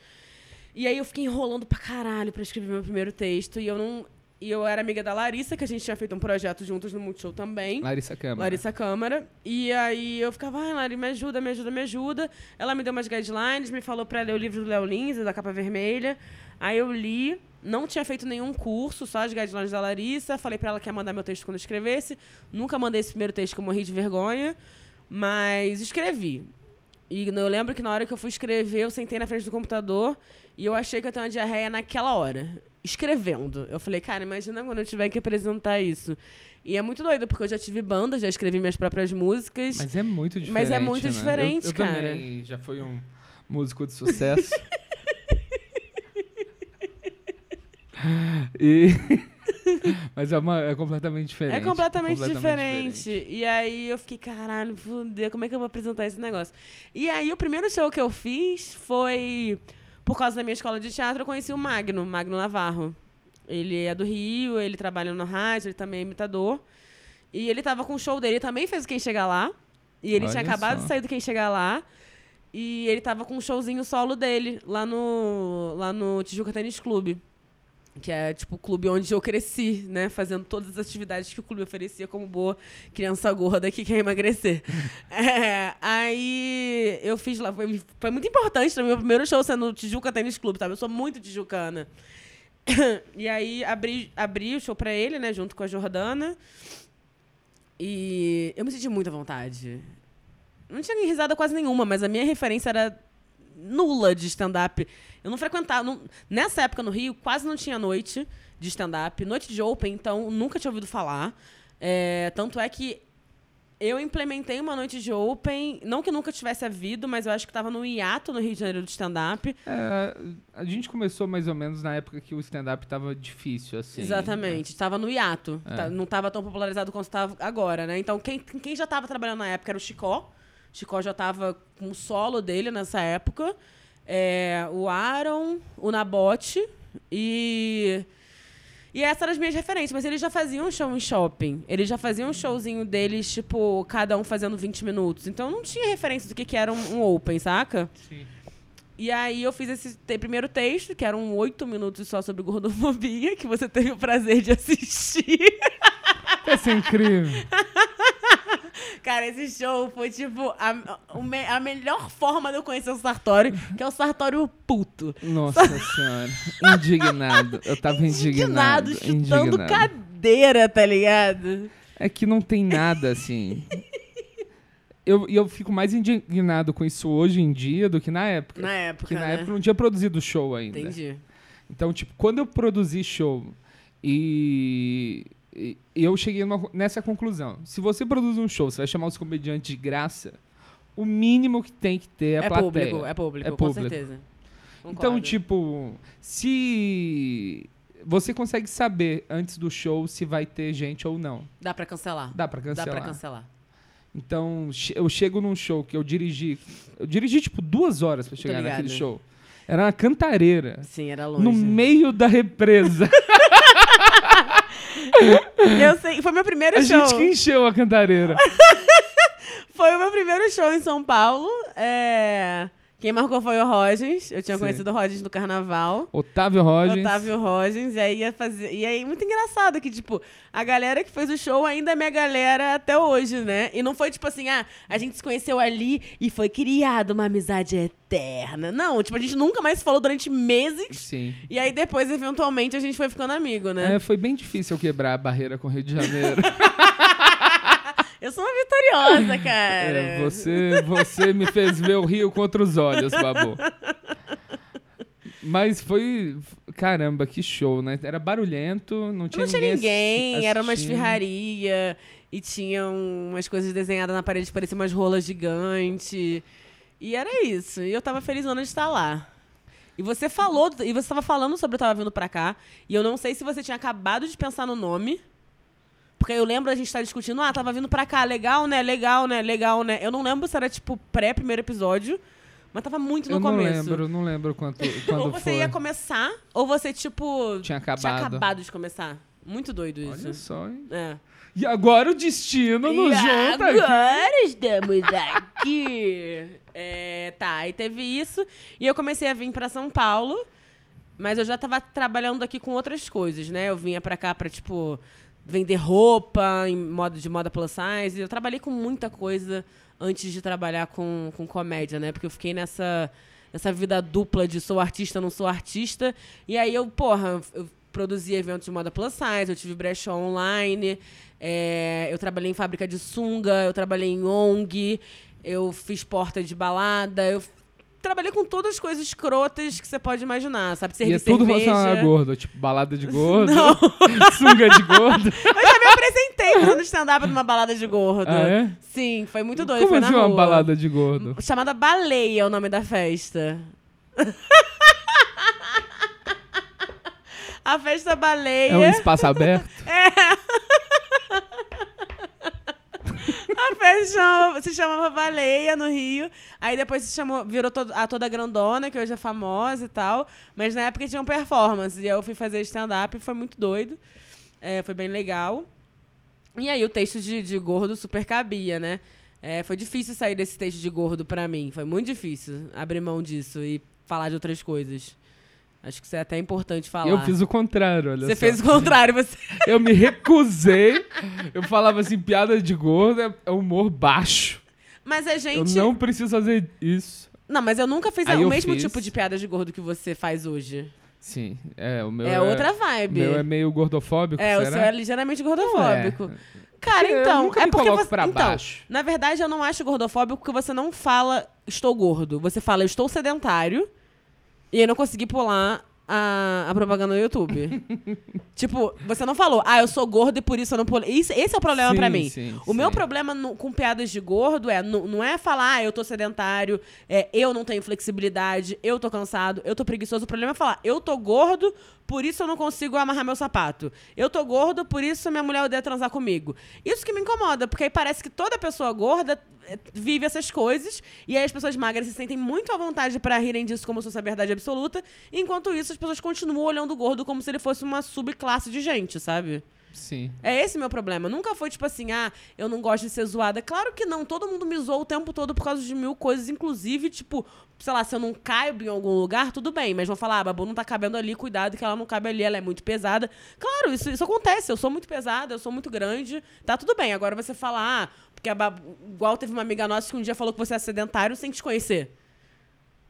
E aí eu fiquei enrolando pra caralho pra escrever meu primeiro texto. E eu não. E eu era amiga da Larissa, que a gente tinha feito um projeto juntos no Multishow também. Larissa Câmara. Larissa Câmara. E aí eu ficava, ai, Lari, me ajuda, me ajuda, me ajuda. Ela me deu umas guidelines, me falou pra ler o livro do Léo Lins, da capa vermelha. Aí eu li, não tinha feito nenhum curso, só as guidelines da Larissa. Falei pra ela que ia mandar meu texto quando eu escrevesse. Nunca mandei esse primeiro texto que eu morri de vergonha. Mas escrevi. E eu lembro que na hora que eu fui escrever, eu sentei na frente do computador e eu achei que eu ter uma diarreia naquela hora. Escrevendo. Eu falei, cara, imagina quando eu tiver que apresentar isso. E é muito doido, porque eu já tive banda, já escrevi minhas próprias músicas. Mas é muito diferente. Mas é muito né? diferente, eu, eu cara. também já fui um músico de sucesso. e... Mas é, uma, é completamente diferente. É completamente, diferente. E aí eu fiquei, caralho, fudeu, como é que eu vou apresentar esse negócio? E aí o primeiro show que eu fiz foi, por causa da minha escola de teatro, eu conheci o Magno, Magno Navarro. Ele é do Rio, ele trabalha no rádio, ele também é imitador. E ele tava com o show dele, ele também fez o Quem Chegar Lá. E ele tinha Olha acabado só. de sair do Quem Chegar Lá. E ele tava com um showzinho solo dele, lá no, lá no Tijuca Tênis Clube. Que é, tipo, o clube onde eu cresci, né? Fazendo todas as atividades que o clube oferecia como boa criança gorda que quer emagrecer. É, aí eu fiz lá. Foi, foi muito importante também. Meu primeiro show sendo Tijuca Tênis Clube, sabe? Eu sou muito tijucana. E aí abri, abri o show pra ele, né? Junto com a Jordana. E eu me senti muita vontade. Não tinha risada quase nenhuma, mas a minha referência era nula de stand-up. Eu não frequentava. não- nessa época no Rio, quase não tinha noite de stand-up. Noite de open, então nunca tinha ouvido falar. É, tanto é que eu implementei uma noite de open, não que nunca tivesse havido, mas eu acho que estava no hiato no Rio de Janeiro de stand-up. É, a gente começou mais ou menos na época que o stand-up tava difícil, assim. Exatamente, estava no hiato. É. Tá- não estava tão popularizado quanto estava agora, né? Então, quem, quem já estava trabalhando na época era o Chicó. O Chicó já estava com o solo dele nessa época. É, o Aaron, o Nabote, E. E essas eram as minhas referências, mas eles já faziam um show em shopping. Eles já faziam um showzinho deles, tipo, cada um fazendo 20 minutos. Então não tinha referência do que, que era um, um open, saca? Sim. E aí eu fiz esse te- primeiro texto, que eram oito minutos só sobre gordofobia, que você teve o prazer de assistir. Isso é incrível. Cara, esse show foi, tipo, a, a melhor forma de eu conhecer o Sartório, que é o Sartório puto. Nossa senhora. Indignado. Eu tava indignado. Indignado, chutando indignado. cadeira, tá ligado? É que não tem nada assim. Eu, e eu fico mais indignado com isso hoje em dia do que na época. Na época, Porque na né? época não tinha produzido show ainda. Entendi. Então, tipo, quando eu produzi show e eu cheguei numa- nessa conclusão. Se você produz um show, você vai chamar os comediantes de graça, o mínimo que tem que ter é É, plateia. público, é público, É com público. certeza. Então, Concordo. tipo, se você consegue saber antes do show se vai ter gente ou não. Dá pra cancelar. Dá pra Dá cancelar. pra cancelar. Então, eu chego num show que eu dirigi. Eu dirigi, tipo, duas horas pra chegar naquele show. Era uma cantareira. Sim, era longe. No meio da represa. Eu sei, foi meu primeiro A show. gente que encheu a cantareira. Foi o meu primeiro show em São Paulo. É... Quem marcou foi o Rogens. Eu tinha Sim. conhecido o Rogens no carnaval. Otávio Rogens. Otávio Rogens, e aí ia fazer. E aí, muito engraçado que, tipo, a galera que fez o show ainda é minha galera até hoje, né? E não foi tipo assim, ah, a gente se conheceu ali e foi criada uma amizade eterna. Não, tipo, a gente nunca mais se falou durante meses. Sim. E aí depois, eventualmente, a gente foi ficando amigo, né? É, foi bem difícil eu quebrar a barreira com o Rio de Janeiro. Eu sou uma vitoriosa, cara. É, você, você me fez ver o Rio com outros olhos, Babu. Mas foi. Caramba, que show, né? Era barulhento, não tinha Não tinha ninguém. ninguém, era uma esfirraria e tinha umas coisas desenhadas na parede que pareciam umas rolas gigantes. E era isso. E eu tava felizona de estar lá. E você falou, e você tava falando sobre eu tava vindo pra cá, e eu não sei se você tinha acabado de pensar no nome. Porque eu lembro a gente estar discutindo, ah, tava vindo pra cá, legal, né? Legal, né? Legal, né? Eu não lembro se era tipo pré-primeiro episódio, mas tava muito no Eu não começo. lembro, não lembro quanto, quando ou você foi. ia começar, ou você, tipo, Tinha tinha acabado. acabado de começar. Muito doido isso. Olha só, hein? É. E agora o destino nos junta aqui. agora estamos aqui. É, tá, e teve isso. E eu comecei a vir pra São Paulo. Mas eu já tava trabalhando aqui com outras coisas, né? Eu vinha pra cá pra, tipo, vender roupa, em modo de moda plus size. Eu trabalhei com muita coisa antes de trabalhar com, com comédia, né? Porque eu fiquei nessa, nessa vida dupla de sou artista, não sou artista. E aí eu, porra, eu produzi eventos de moda plus size, eu tive brechó online, é, eu trabalhei em fábrica de sunga, eu trabalhei em ONG, eu fiz porta de balada, eu trabalhei com todas as coisas escrotas que você pode imaginar, sabe? E Servir é tudo cerveja. relacionado a gordo, tipo balada de gordo, Não. sunga de gordo. Eu já me apresentei fazendo stand-up numa balada de gordo. Ah, é? Sim, foi muito doido. Como foi na assim uma rua. balada de gordo? Chamada Baleia é o nome da festa. A festa baleia. É um espaço aberto? A chama- se chamava Baleia no Rio. Aí depois se chamou, virou a toda grandona, que hoje é famosa e tal. Mas na época tinha um performance. E eu fui fazer stand-up e foi muito doido. É, foi bem legal. E aí o texto de, de gordo super cabia, né? É, foi difícil sair desse texto de gordo pra mim. Foi muito difícil abrir mão disso e falar de outras coisas. Acho que isso é até importante falar. Eu fiz o contrário, olha Você só. fez o contrário, você. Eu me recusei. Eu falava assim, piada de gordo é- é humor baixo. Mas a Eu gente. não preciso fazer isso. Não, mas eu nunca fiz Aí o eu mesmo fiz. tipo de piada de gordo que você faz hoje. Sim, é, o meu É, outra vibe. O meu é meio gordofóbico, É, o será? seu é ligeiramente Não gordofóbico. é. Cara, Eu então. nunca é me porque coloco você, pra então, baixo. Na verdade, eu não acho gordofóbico porque você não fala estou gordo. Você fala eu estou sedentário e eu não consegui pular a, a propaganda no YouTube. tipo, você não falou, ah, eu sou gordo e por isso eu não pulei. Isso, esse é o problema pra mim. sim, o meu sim. problema no- com piadas de gordo é não, não é falar, ah, eu tô sedentário, é, eu não tenho flexibilidade, eu tô cansado, eu tô preguiçoso. O problema é falar, eu tô gordo, por isso eu não consigo amarrar meu sapato. Eu tô gordo, por isso minha mulher odeia transar comigo. Isso que me incomoda, porque aí parece que toda pessoa gorda é, vive essas coisas. E aí as pessoas magras se sentem muito à vontade pra rirem disso como se fosse a verdade absoluta. Enquanto isso, as pessoas continuam olhando o gordo como se ele fosse uma subclasse de gente, sabe? Sim. É esse meu problema. Nunca foi tipo assim, ah, eu não gosto de ser zoada. Claro que não. Todo mundo me zoou o tempo todo por causa de mil coisas, inclusive, tipo, sei lá, se eu não caibo em algum lugar, tudo bem. Mas vão falar, ah, Babu não tá cabendo ali, cuidado que ela não cabe ali, ela é muito pesada. Claro, isso, isso acontece. Eu sou muito pesada, eu sou muito grande. Tá tudo bem. Agora você falar, ah, porque a Babu. Igual teve uma amiga nossa que um dia falou que você é sedentário sem te conhecer.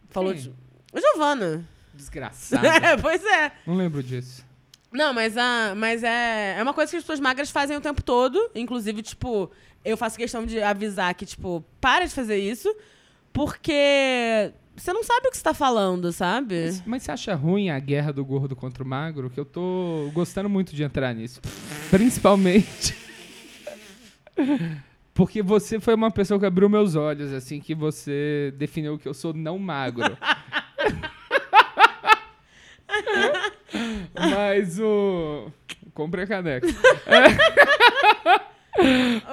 Falou Quem? de. Giovana. Desgraçado. É, pois é. não lembro disso. Não, mas, a, mas é, é uma coisa que as pessoas magras fazem o tempo todo. Inclusive, tipo, eu faço questão de avisar que, tipo, para de fazer isso. Porque você não sabe o que você tá falando, sabe? Mas, mas você acha ruim a guerra do gordo contra o magro? Que eu tô gostando muito de entrar nisso. Principalmente. Porque você foi uma pessoa que abriu meus olhos, assim, que você definiu que eu sou não magro. Mas o. Compre a caneca.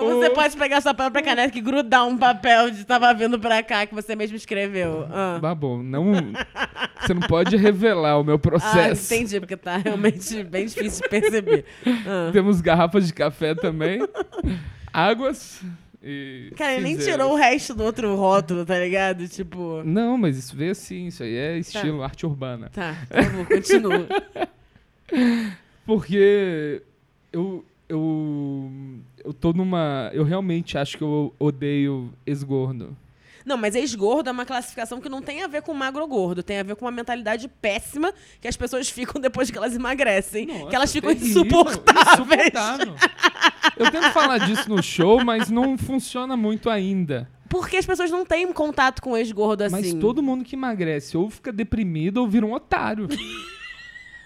Ou você O- pode pegar sua própria caneta e grudar um papel de tava vindo pra cá que você mesmo escreveu. Ah. Babou, não. Você não pode revelar o meu Ah, processo. entendi, porque tá realmente bem difícil de perceber. Ah. Temos garrafas de café também. Águas. E Cara, ele nem tirou o resto do outro rótulo, tá ligado? Tipo. Não, mas isso veio assim, isso aí é estilo arte urbana. Tá, por favor, continua. Porque eu, eu, eu tô numa. Eu realmente acho que eu odeio esgordo. Não, mas ex-gordo é uma classificação que não tem a ver com magro ou gordo, tem a ver com uma mentalidade péssima que as pessoas ficam depois que elas emagrecem. que elas ficam terrível, insuportáveis. insuportável. Eu tento falar disso no show, mas não funciona muito ainda. Porque as pessoas não têm contato com ex-gordo assim. Mas todo mundo que emagrece ou fica deprimido ou vira um otário.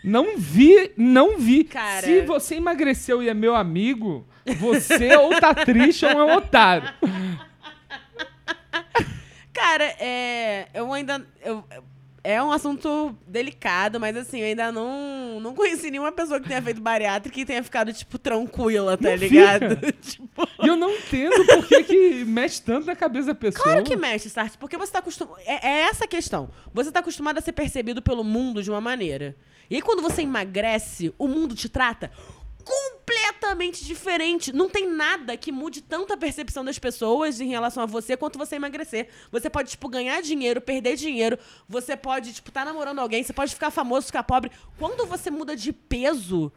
Não vi, não vi. Cara. Se você emagreceu e é meu amigo, você ou tá triste ou é um otário. Cara, é. Eu ainda. Eu, é um assunto delicado, mas assim, eu ainda não, não conheci nenhuma pessoa que tenha feito bariátrica e tenha ficado, tipo, tranquila, tá Não ligado? tipo. E eu não entendo por que, que mexe tanto na cabeça da pessoa. Claro que mexe, Sartre, porque você tá acostumado. É, é essa a questão. Você tá acostumado a ser percebido pelo mundo de uma maneira. E aí, quando você emagrece, o mundo te trata completamente diferente. Não tem nada que mude tanto a percepção das pessoas em relação a você quanto você emagrecer. Você pode, tipo, ganhar dinheiro, perder dinheiro. Você pode, tipo, estar namorando alguém. Você pode ficar famoso, ficar pobre. Quando você muda de peso,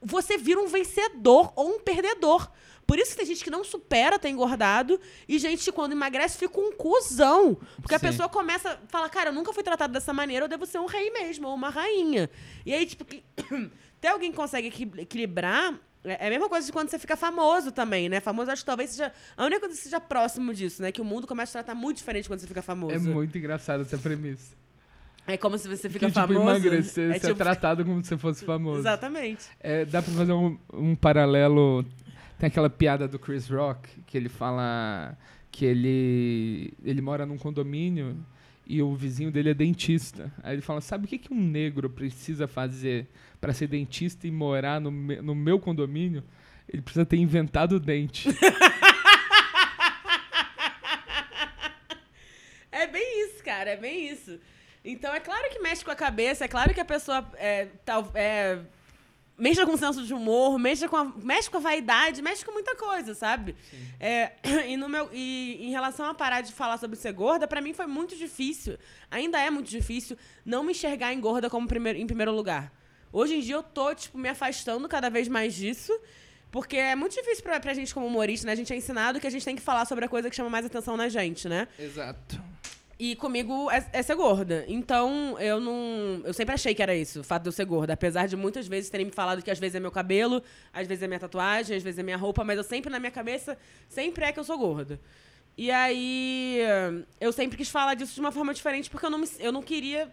você vira um vencedor ou um perdedor. Por isso que tem gente que não supera ter engordado e gente que quando emagrece fica um cuzão. Porque a Sim. pessoa começa a falar, cara, eu nunca fui tratado dessa maneira, eu devo ser um rei mesmo, ou uma rainha. E aí, tipo, que- até alguém consegue equi- equilibrar. É é a mesma coisa de quando você fica famoso também, né? Famoso, acho que talvez seja. A única coisa que seja próximo disso, né? Que o mundo começa a tratar muito diferente quando você fica famoso. É muito engraçado essa premissa. É como se você fica que, tipo, famoso. emagrecer, é ser tratado como se fosse famoso. Exatamente. É, dá pra fazer um, um paralelo. Tem aquela piada do Chris Rock que ele fala que ele, ele mora num condomínio e o vizinho dele é dentista. Aí ele fala: Sabe o que, que um negro precisa fazer pra ser dentista e morar no, me- no meu condomínio? Ele precisa ter inventado o dente. É bem isso, cara, é bem isso. Então é claro que mexe com a cabeça, é claro que a pessoa é, tal, é, mexe com o senso de humor, mexe com, a, mexe com a vaidade, mexe com muita coisa, sabe? É, e, no meu, e em relação a parar de falar sobre ser gorda, pra mim foi muito difícil, ainda é muito difícil, não me enxergar em gorda como primeiro, em primeiro lugar. Hoje em dia eu tô, tipo, me afastando cada vez mais disso, porque é muito difícil pra, pra gente como humorista, né? A gente é ensinado que a gente tem que falar sobre a coisa que chama mais atenção na gente, né? Exato. E comigo é, é ser gorda. Então, eu não. Eu sempre achei que era isso, o fato de eu ser gorda. Apesar de muitas vezes terem me falado que às vezes é meu cabelo, às vezes é minha tatuagem, às vezes é minha roupa, mas eu sempre, na minha cabeça, sempre é que eu sou gorda. E aí, eu sempre quis falar disso de uma forma diferente, porque eu não, me- eu não queria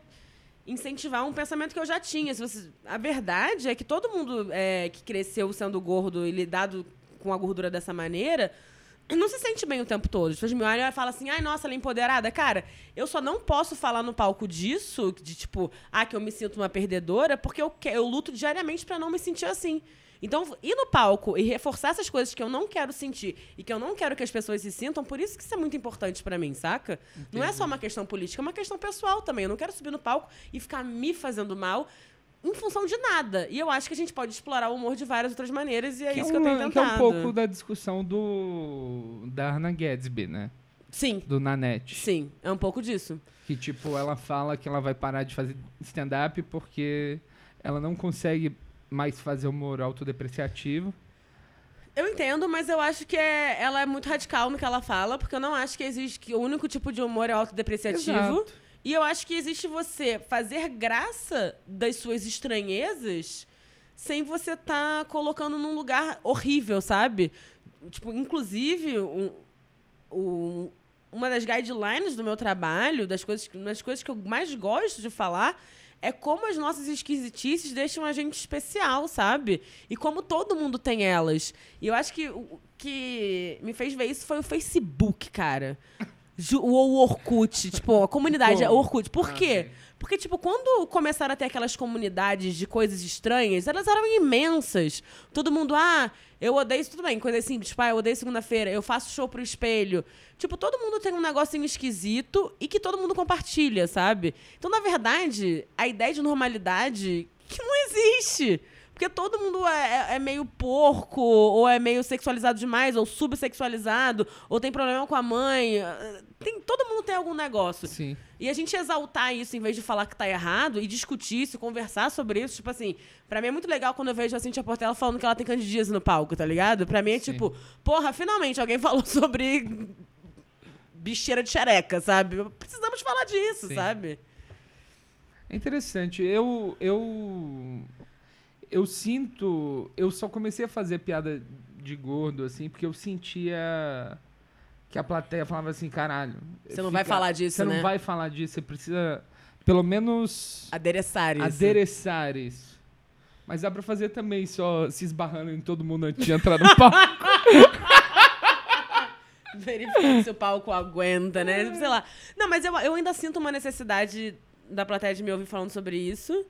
incentivar um pensamento que eu já tinha. Se você- a verdade é que todo mundo é, que cresceu sendo gordo e lidado com a gordura dessa maneira não se sente bem o tempo todo. As pessoas me olham e falam assim, ai, nossa, ela é empoderada. Cara, eu só não posso falar no palco disso, de tipo, ah, que eu me sinto uma perdedora, porque eu, que- eu luto diariamente pra não me sentir assim. Então, ir no palco e reforçar essas coisas que eu não quero sentir e que eu não quero que as pessoas se sintam, por isso que isso é muito importante pra mim, saca? Não é só uma questão política, é uma questão pessoal também. Eu não quero subir no palco e ficar me fazendo mal em função de nada. E eu acho que a gente pode explorar o humor de várias outras maneiras e é que, isso é que eu tenho uma- que é tentado. um pouco da discussão do da Hannah Gadsby, né? Sim, Do Nanette. sim, é um pouco disso. Que, tipo, ela fala que ela vai parar de fazer stand-up porque ela não consegue mais fazer humor autodepreciativo. Eu entendo, mas eu acho que é- ela é muito radical no que ela fala, porque eu não acho que existe que o único tipo de humor é autodepreciativo. Exato. E eu acho que existe você fazer graça das suas estranhezas sem você estar colocando num lugar horrível, sabe? Tipo, inclusive, um- um- uma das guidelines do meu trabalho, das coisas, uma das coisas que eu mais gosto de falar, é como as nossas esquisitices deixam a gente especial, sabe? E como todo mundo tem elas. E eu acho que o que me fez ver isso foi o Facebook, cara. O Orkut, tipo, a comunidade, o Orkut. Por Ah, quê? Porque, tipo, quando começaram a ter aquelas comunidades de coisas estranhas, elas eram imensas. Todo mundo, ah, eu odeio isso, tudo bem, coisa simples, tipo, ah, eu odeio segunda-feira, eu faço show pro espelho. Tipo, todo mundo tem um negocinho esquisito e que todo mundo compartilha, sabe? Então, na verdade, a ideia de normalidade que não existe. Porque todo mundo é, é- é meio porco, ou é meio sexualizado demais, ou subsexualizado, ou tem problema com a mãe. Tem, todo mundo tem algum negócio. Sim. E a gente exaltar isso em vez de falar que tá errado e discutir isso, conversar sobre isso, tipo assim, pra mim é muito legal quando eu vejo a Cintia Portela falando que ela tem candidíase no palco, tá ligado? Pra mim é Sim. tipo, porra, finalmente alguém falou sobre bicheira de xereca, sabe? Precisamos falar disso, Sim. sabe? É interessante. Eu, eu, eu sinto. Eu só comecei a fazer piada de gordo, assim, porque eu sentia que a plateia falava assim: caralho. Você não vai falar disso, Você né? não vai falar disso, você precisa, pelo menos, Adereçar isso. adereçar isso. Mas dá pra fazer também, só se esbarrando em todo mundo antes de entrar no palco. Verificar se o palco aguenta, né? Sei lá. Não, mas eu, eu ainda sinto uma necessidade da plateia de me ouvir falando sobre isso.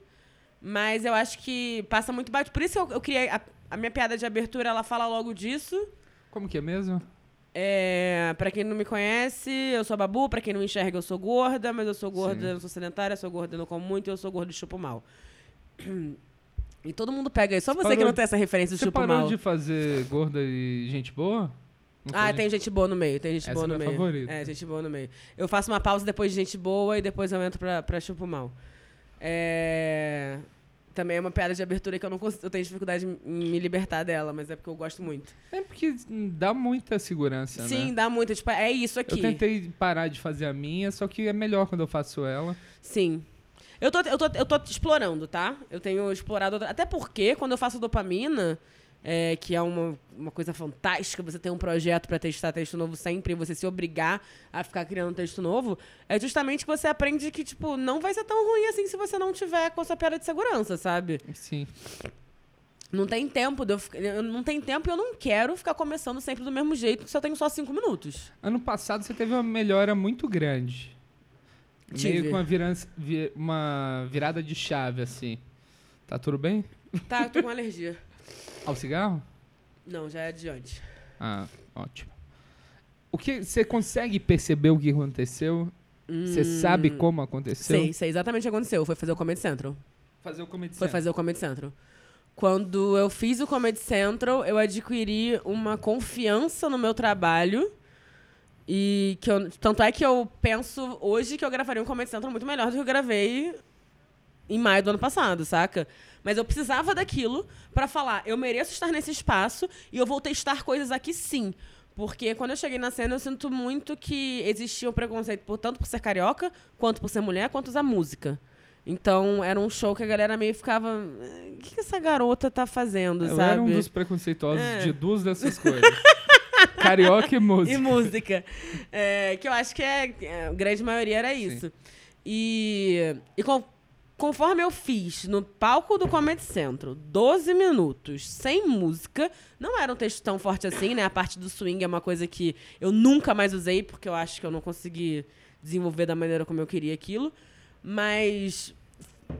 Mas eu acho que passa muito batido. Por isso que eu, eu criei. A, a minha piada de abertura, ela fala logo disso. Como que é mesmo? É, pra quem não me conhece, eu sou a Babu. Pra quem não enxerga, eu sou gorda. Mas eu sou gorda, Sim. eu não sou sedentária, eu sou gorda, eu não como muito, eu sou gorda e chupo mal. E todo mundo pega isso. Só Você você que parou- não tem essa referência de Você chupo parou mal. de fazer gorda e gente boa? Não Ah, tem gente boa no meio, tem gente Essa boa é no minha meio. favorita. É, gente boa no meio. Eu faço uma pausa depois de gente boa e depois eu entro pra, pra chupo mal. É... Também é uma piada de abertura que eu não consigo, eu tenho dificuldade em me libertar dela, mas é porque eu gosto muito. É porque dá muita segurança, Sim, né? dá muito, tipo, é isso Eu aqui. tentei parar de fazer a minha, só que é melhor quando eu faço ela. Sim. Eu tô, eu, tô, eu tô explorando, tá? Eu tenho explorado. Até porque, quando eu faço dopamina, é, que é uma, uma coisa fantástica, você ter um projeto pra testar texto novo sempre e você se obrigar a ficar criando texto novo, é justamente que você aprende que, tipo, não vai ser tão ruim assim se você não tiver com a sua piada de segurança, sabe? Sim. Não tem tempo eu, eu não tem tempo e eu não quero ficar começando sempre do mesmo jeito, se eu tenho só cinco minutos. Ano passado você teve uma melhora muito grande. Tive. Meio com uma, virança- vi- uma virada de chave, assim. Tá tudo bem? Tá, eu tô com alergia. Ao cigarro? Não, já é adiante. Ah, ótimo. O que você consegue perceber o que aconteceu? Você sabe como aconteceu? Hum. Sei, sei exatamente o que aconteceu. Foi fazer o Comedy Central. Fazer o comedy Foi Central. fazer o Comedy Central. Quando eu fiz o Comedy Central, eu adquiri uma confiança no meu trabalho. E que eu, tanto é que eu penso hoje que eu gravaria um Comedy Central muito melhor do que eu gravei em maio do ano passado, saca? Mas eu precisava daquilo pra falar, eu mereço estar nesse espaço e eu vou testar coisas aqui sim. Porque quando eu cheguei na cena, eu sinto muito que existia um preconceito por, tanto por ser carioca, quanto por ser mulher, quanto usar música. Então, era um show que a galera meio ficava. "Eh, O que, que essa garota tá fazendo, sabe? era um dos preconceituosos É. de duas dessas coisas. Carioca e música. E música. É, que eu acho que é, é, a grande maioria era isso. E, e com- conforme eu fiz no palco do Comedy Central 12 minutos sem música, não era um texto tão forte assim, né? A parte do swing é uma coisa que eu nunca mais usei, porque eu acho que eu não consegui desenvolver da maneira como eu queria aquilo. Mas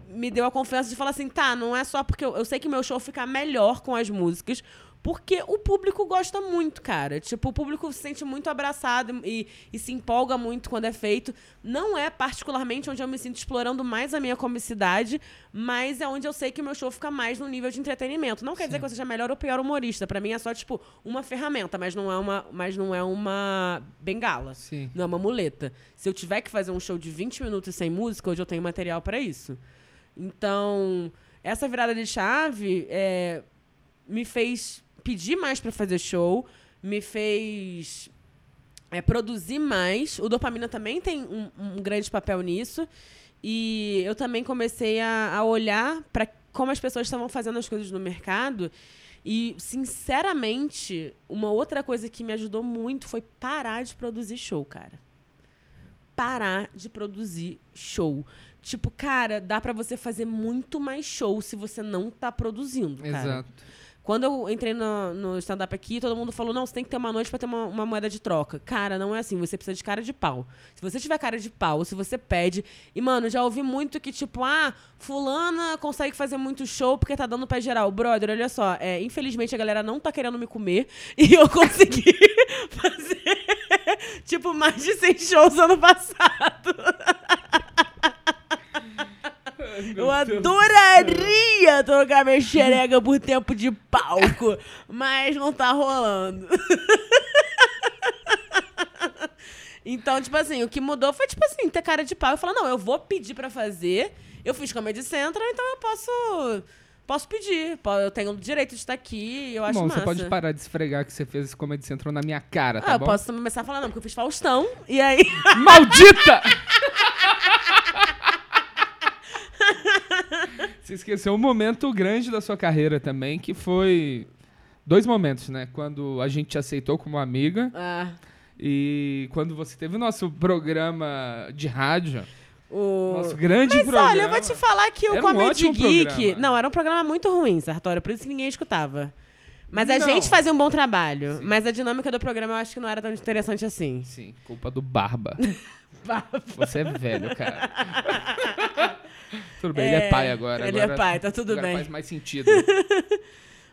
me deu a confiança de falar assim, tá, não é só porque eu, eu sei que meu show fica melhor com as músicas, porque o público gosta muito, cara. Tipo, o público se sente muito abraçado e, e, se empolga muito quando é feito. Não é particularmente onde eu me sinto explorando mais a minha comicidade, mas é onde eu sei que o meu show fica mais no nível de entretenimento. Não quer Sim. dizer que eu seja melhor ou pior humorista. para mim é só, tipo, uma ferramenta, mas não é uma, mas não é uma bengala. Sim. Não é uma muleta. Se eu tiver que fazer um show de 20 minutos sem música, hoje eu tenho material para isso. Então, essa virada de chave é, me fez pedir mais para fazer show, me fez é, produzir mais. O dopamina também tem um, um, grande papel nisso. E eu também comecei a, a olhar para como as pessoas estavam fazendo as coisas no mercado. E, sinceramente, uma outra coisa que me ajudou muito foi parar de produzir show, cara. Parar de produzir show. Tipo, cara, dá para você fazer muito mais show se você não tá produzindo, cara. Exato. Quando eu entrei no, no stand-up aqui, todo mundo falou: não, você tem que ter uma noite para ter uma, uma, moeda de troca. Cara, não é assim. Você precisa de cara de pau. Se você tiver cara de pau, se você pede. E, mano, já ouvi muito que, tipo, ah, Fulana consegue fazer muito show porque tá dando pra geral. Brother, olha só. É, infelizmente a galera não tá querendo me comer. E eu consegui fazer, tipo, mais de 100 shows ano passado. Eu adoraria trocar minha xerega por tempo de palco, mas não tá rolando. Então, tipo assim, o que mudou foi, tipo assim, ter cara de pau. Eu falei, não, eu vou pedir pra fazer. Eu fiz Comedy Central, então eu posso... Posso pedir. Eu tenho o direito de estar aqui. Eu acho bom, massa. você pode parar de esfregar que você fez esse Comedy Central na minha cara, tá ah, bom? eu posso começar a falar, não, porque eu fiz Faustão. E aí... Maldita! Você esqueceu um momento grande da sua carreira também, que foi dois momentos, né? Quando a gente te aceitou como amiga ah. e quando você teve o nosso programa de rádio. O... Nosso grande Mas programa. olha, eu vou te falar que o era Comedy um Geek. Programa. Não, era um programa muito ruim, Sartório, por isso que ninguém escutava. Mas a Não. gente fazia um bom trabalho. Sim. Mas a dinâmica do programa eu acho que não era tão interessante assim. Sim, culpa do Barba. Você é velho, cara. tudo bem, ele é pai agora. Ele agora, é pai, tá tudo agora bem. faz mais sentido.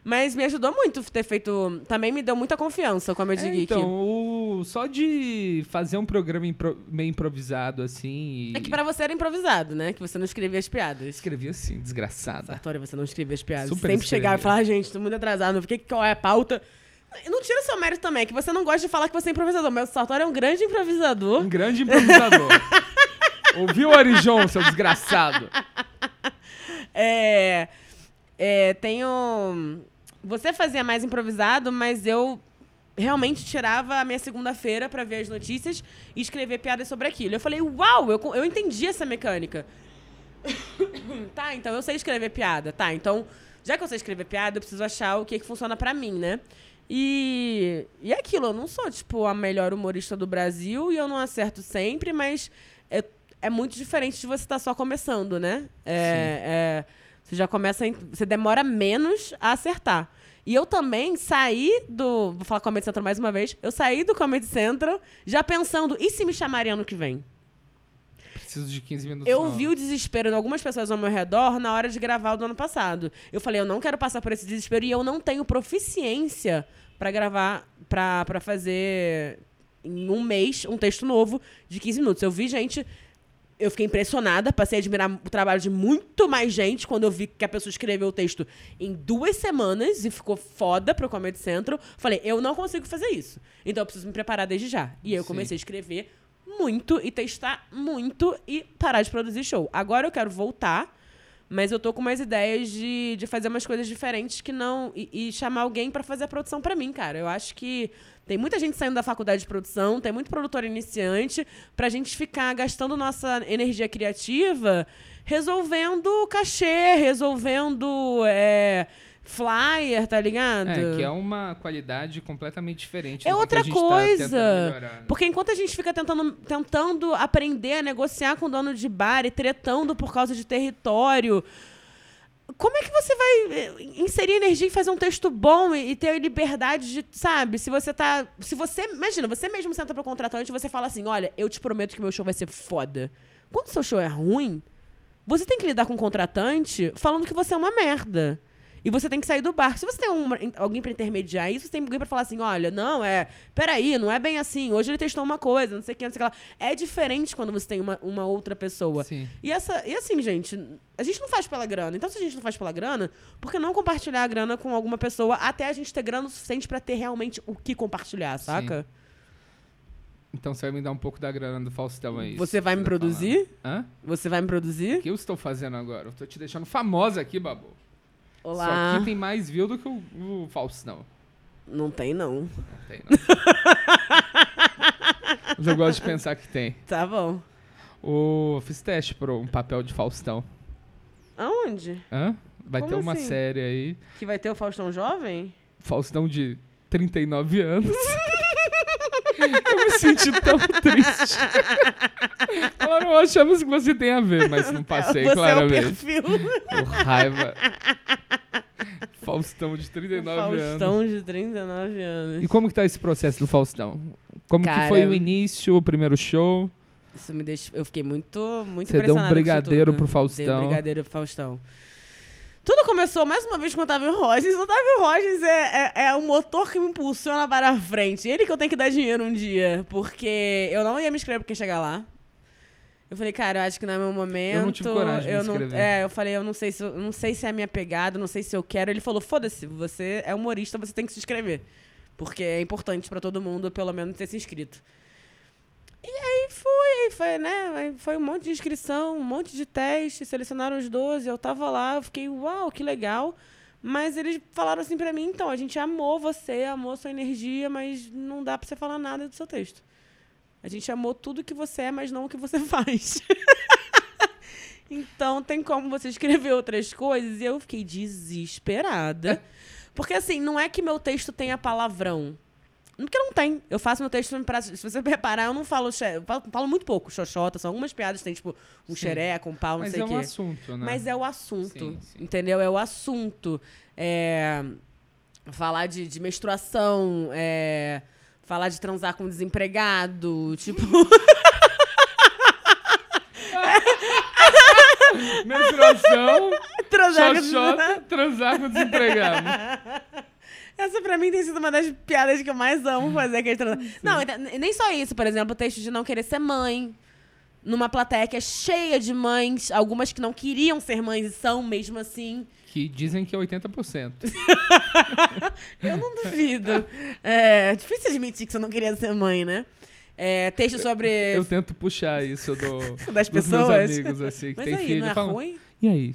Mas me ajudou muito ter feito. Também me deu muita confiança o Comedy É, Geek. então, o- só de fazer um programa impro- meio improvisado, assim. E... É que pra você era improvisado, né? Que você não escrevia as piadas. Escrevi assim, desgraçada. Sartório, você não escrevia as piadas. Super Sempre chegava e escrevia. falava, "Ah, gente, tô muito atrasado, por que qual é a pauta? Não tira seu mérito também, que você não gosta de falar que você é improvisador, mas o Sartório é um grande improvisador. Um grande improvisador. Ouviu, Arijon, seu desgraçado? É, é, tenho. Você fazia mais improvisado, mas eu realmente tirava a minha segunda-feira pra ver as notícias e escrever piadas sobre aquilo. Eu falei, uau, eu, eu entendi essa mecânica. tá, então eu sei escrever piada. Tá, então, já que eu sei escrever piada, eu preciso achar o que, que funciona pra mim, né? E, e é aquilo, eu não sou, tipo, a melhor humorista do Brasil e eu não acerto sempre, mas é, é muito diferente de você estar só começando, né? É, é, você já começa. Você demora menos a acertar. E eu também saí do. Vou falar Comedy Central mais uma vez. Eu saí do Comedy Central já pensando, e se me chamarem ano que vem? Preciso de 15 minutos. Eu não. vi o desespero de algumas pessoas ao meu redor na hora de gravar o do ano passado. Eu falei, eu não quero passar por esse desespero e eu não tenho proficiência pra gravar, pra fazer em um mês um texto novo de 15 minutos. Eu vi gente. Eu fiquei impressionada, passei a admirar o trabalho de muito mais gente quando eu vi que a pessoa escreveu o texto em duas semanas e ficou foda pro Comedy Central. Falei, eu não consigo fazer isso. Então eu preciso me preparar desde já. E aí eu Sim. comecei a escrever muito e testar muito e parar de produzir show. Agora eu quero voltar, mas eu tô com umas ideias de, de fazer umas coisas diferentes que não. E, e chamar alguém pra fazer a produção pra mim, cara. Eu acho que tem muita gente saindo da faculdade de produção, tem muito produtor iniciante, pra gente ficar gastando nossa energia criativa resolvendo cachê, resolvendo. é, flyer, tá ligado? É, que é uma qualidade completamente diferente. É do que outra tá coisa. né? Porque enquanto a gente fica tentando, tentando aprender a negociar com o dono de bar e tretando por causa de território, como é que você vai eh, inserir energia e fazer um texto bom e, e ter liberdade de, sabe? Se você tá. Se você. Imagina, você mesmo senta pro contratante e você fala assim: olha, eu te prometo que meu show vai ser foda. Quando seu show é ruim, você tem que lidar com o contratante falando que você é uma merda. E você tem que sair do bar. Se você tem um- alguém pra intermediar isso, você tem alguém pra falar assim: olha, não, é. Peraí, não é bem assim. Hoje ele testou uma coisa, não sei o que, não sei o que lá. É diferente quando você tem uma, uma outra pessoa. Sim. E, essa, e assim, gente, a gente não faz pela grana. Então, se a gente não faz pela grana, por que não compartilhar a grana com alguma pessoa até a gente ter grana o suficiente pra ter realmente o que compartilhar, saca? Então você vai me dar um pouco da grana do Faustão aí. Você vai me tá falando. produzir? Hã? Você vai me O produzir? que eu estou fazendo agora? Eu tô te deixando famosa aqui, Babu. Olá. aqui tem mais view do que o, o Faustão. Não tem, não. Não tem, não. Mas eu gosto de pensar que tem. Tá bom. O, eu fiz teste para um papel de Faustão. Aonde? Hã? Vai Como ter uma assim? série aí. Que vai ter o Faustão Jovem? Faustão de 39 anos. eu me senti tão triste. Não achamos que você tem a ver, mas não passei, Você claramente. é o perfil. Por raiva. Faustão de 39 anos. Faustão de 39 anos. E como que tá esse processo do Faustão? Como que Cara, foi o início, o primeiro show? Isso me deixa. Eu fiquei muito, muito Você deu um brigadeiro pro Faustão. Dei um brigadeiro pro Faustão. Tudo começou mais uma vez com o Otávio Rogens. O Otávio Rogens é, é, é o motor que me impulsiona para a frente. Ele que eu tenho que dar dinheiro um dia. Porque eu não ia me inscrever porque chegar lá. Eu falei, cara, eu acho que não é meu momento. Eu não tive coragem de me eu não. É, eu falei, eu não sei se eu não sei se é a minha pegada, não sei se eu quero. Ele falou, foda-se, você é humorista, você tem que se inscrever. Porque é importante pra todo mundo, pelo menos, ter se inscrito. E aí fui, aí foi, né? Foi um monte de inscrição, um monte de teste, selecionaram os 12, eu tava lá, eu fiquei, uau, que legal. Mas eles falaram assim pra mim, então, a gente amou você, amou sua energia, mas não dá pra você falar nada do seu texto. A gente amou tudo que você é, mas não o que você faz. então tem como você escrever outras coisas? E eu fiquei desesperada. Porque assim, não é que meu texto tenha palavrão. Porque não tem. Eu faço meu texto pra. Se você reparar, eu não falo. Eu falo, falo muito pouco, xoxota. São algumas piadas que tem, tipo, um Sim. xereca, um pau, não Mas sei é o um quê. assunto, né? Mas é o assunto. Sim, sim. Entendeu? É o assunto. É, falar de, de menstruação, é, falar de transar com desempregado, tipo. Menstruação, transar com xoxota, transar com desempregado. Essa pra mim tem sido uma das piadas que eu mais amo fazer. Que é. Não, então, nem só isso. Por exemplo, o texto de não querer ser mãe. Numa plateia que é cheia de mães, algumas que não queriam ser mães e são mesmo assim. Que dizem que é 80%. Eu não duvido. É difícil admitir que você não queria ser mãe, né? É, texto sobre. Eu tento puxar isso do, Das dos meus pessoas. amigos, assim, que Mas tem aí, filho. não é falam, ruim? E aí?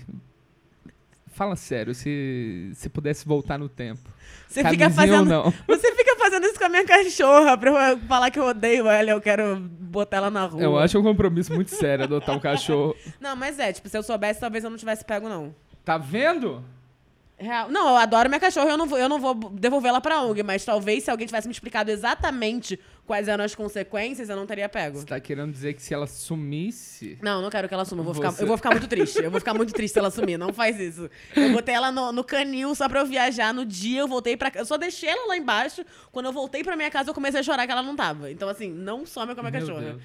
Fala sério, se, se pudesse voltar no tempo. Você fica fazendo. não? Você fica fazendo isso com a minha cachorra pra eu falar que eu odeio ela, eu quero botar ela na rua. Eu acho um compromisso muito sério adotar um cachorro. Não, mas é, tipo, se eu soubesse, talvez eu não tivesse pego, não. Tá vendo? Real. Não, eu adoro minha cachorra, eu não vou, eu não vou devolvê-la pra ONG, mas talvez se alguém tivesse me explicado exatamente quais eram as consequências, eu não teria pego. Você tá querendo dizer que se ela sumisse. Não, não quero que ela suma. Eu vou, ficar, Você- eu vou ficar muito triste. Eu vou ficar muito triste se ela sumir. Não faz isso. Eu botei ela no, no canil só pra eu viajar. No dia eu voltei pra. Eu só deixei ela lá embaixo. Quando eu voltei pra minha casa, eu comecei a chorar que ela não tava. Então, assim, não some com a minha Meu cachorra.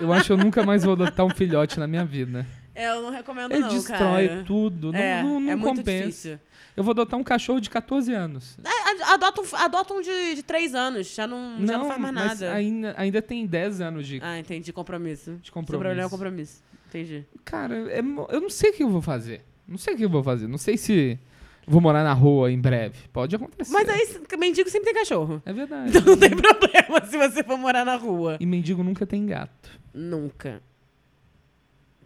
Eu acho que eu nunca mais vou adotar um filhote na minha vida. É, eu não recomendo, Ele não, destrói cara. tudo. Não, É, não, não é muito compensa. difícil. Eu vou adotar um cachorro de 14 anos. É, Adota um, adota um de, de três anos. Já não, já não faz mais mas nada. ainda, ainda tem 10 anos de. Ah, entendi. Compromisso. De Seu compromisso. problema é o compromisso. Entendi. Cara, é eu não sei o que eu vou fazer. Não sei o que eu vou fazer. Não sei se vou morar na rua em breve. Pode acontecer. Mas aí, mendigo sempre tem cachorro. É verdade. Então não tem problema se você for morar na rua. E mendigo nunca tem gato. Nunca.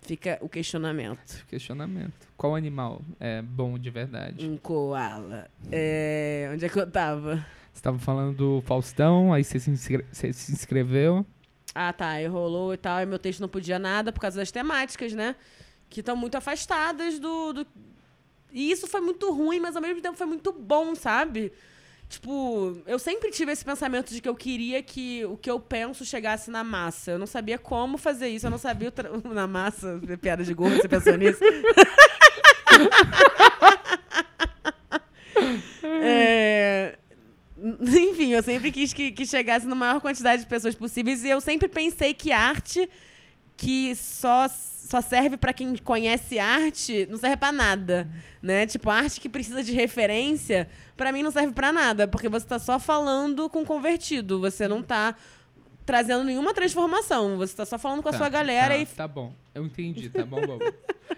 Fica o questionamento. Questionamento. Qual animal é bom de verdade? Um koala. É, onde é que eu tava? Você tava falando do Faustão, aí você se, inscre- você se inscreveu. Ah, tá. Aí rolou e tal. E meu texto não podia nada por causa das temáticas, né? Que estão muito afastadas do, do, E isso foi muito ruim, mas ao mesmo tempo foi muito bom, sabe? Tipo, eu sempre tive esse pensamento de que eu queria que o que eu penso chegasse na massa. Eu não sabia como fazer isso, eu não sabia tra- na massa, piada de gordo, você pensou nisso? É, Enfim, eu sempre quis que, que chegasse na maior quantidade de pessoas possíveis e eu sempre pensei que arte que só, só serve pra quem conhece arte não serve pra nada, né? Tipo, arte que precisa de referência, pra mim não serve pra nada, porque você tá só falando com convertido, você não tá trazendo nenhuma transformação, você tá só falando com a Tá, sua galera tá, e Tá bom. Eu entendi, tá bom, Bobo?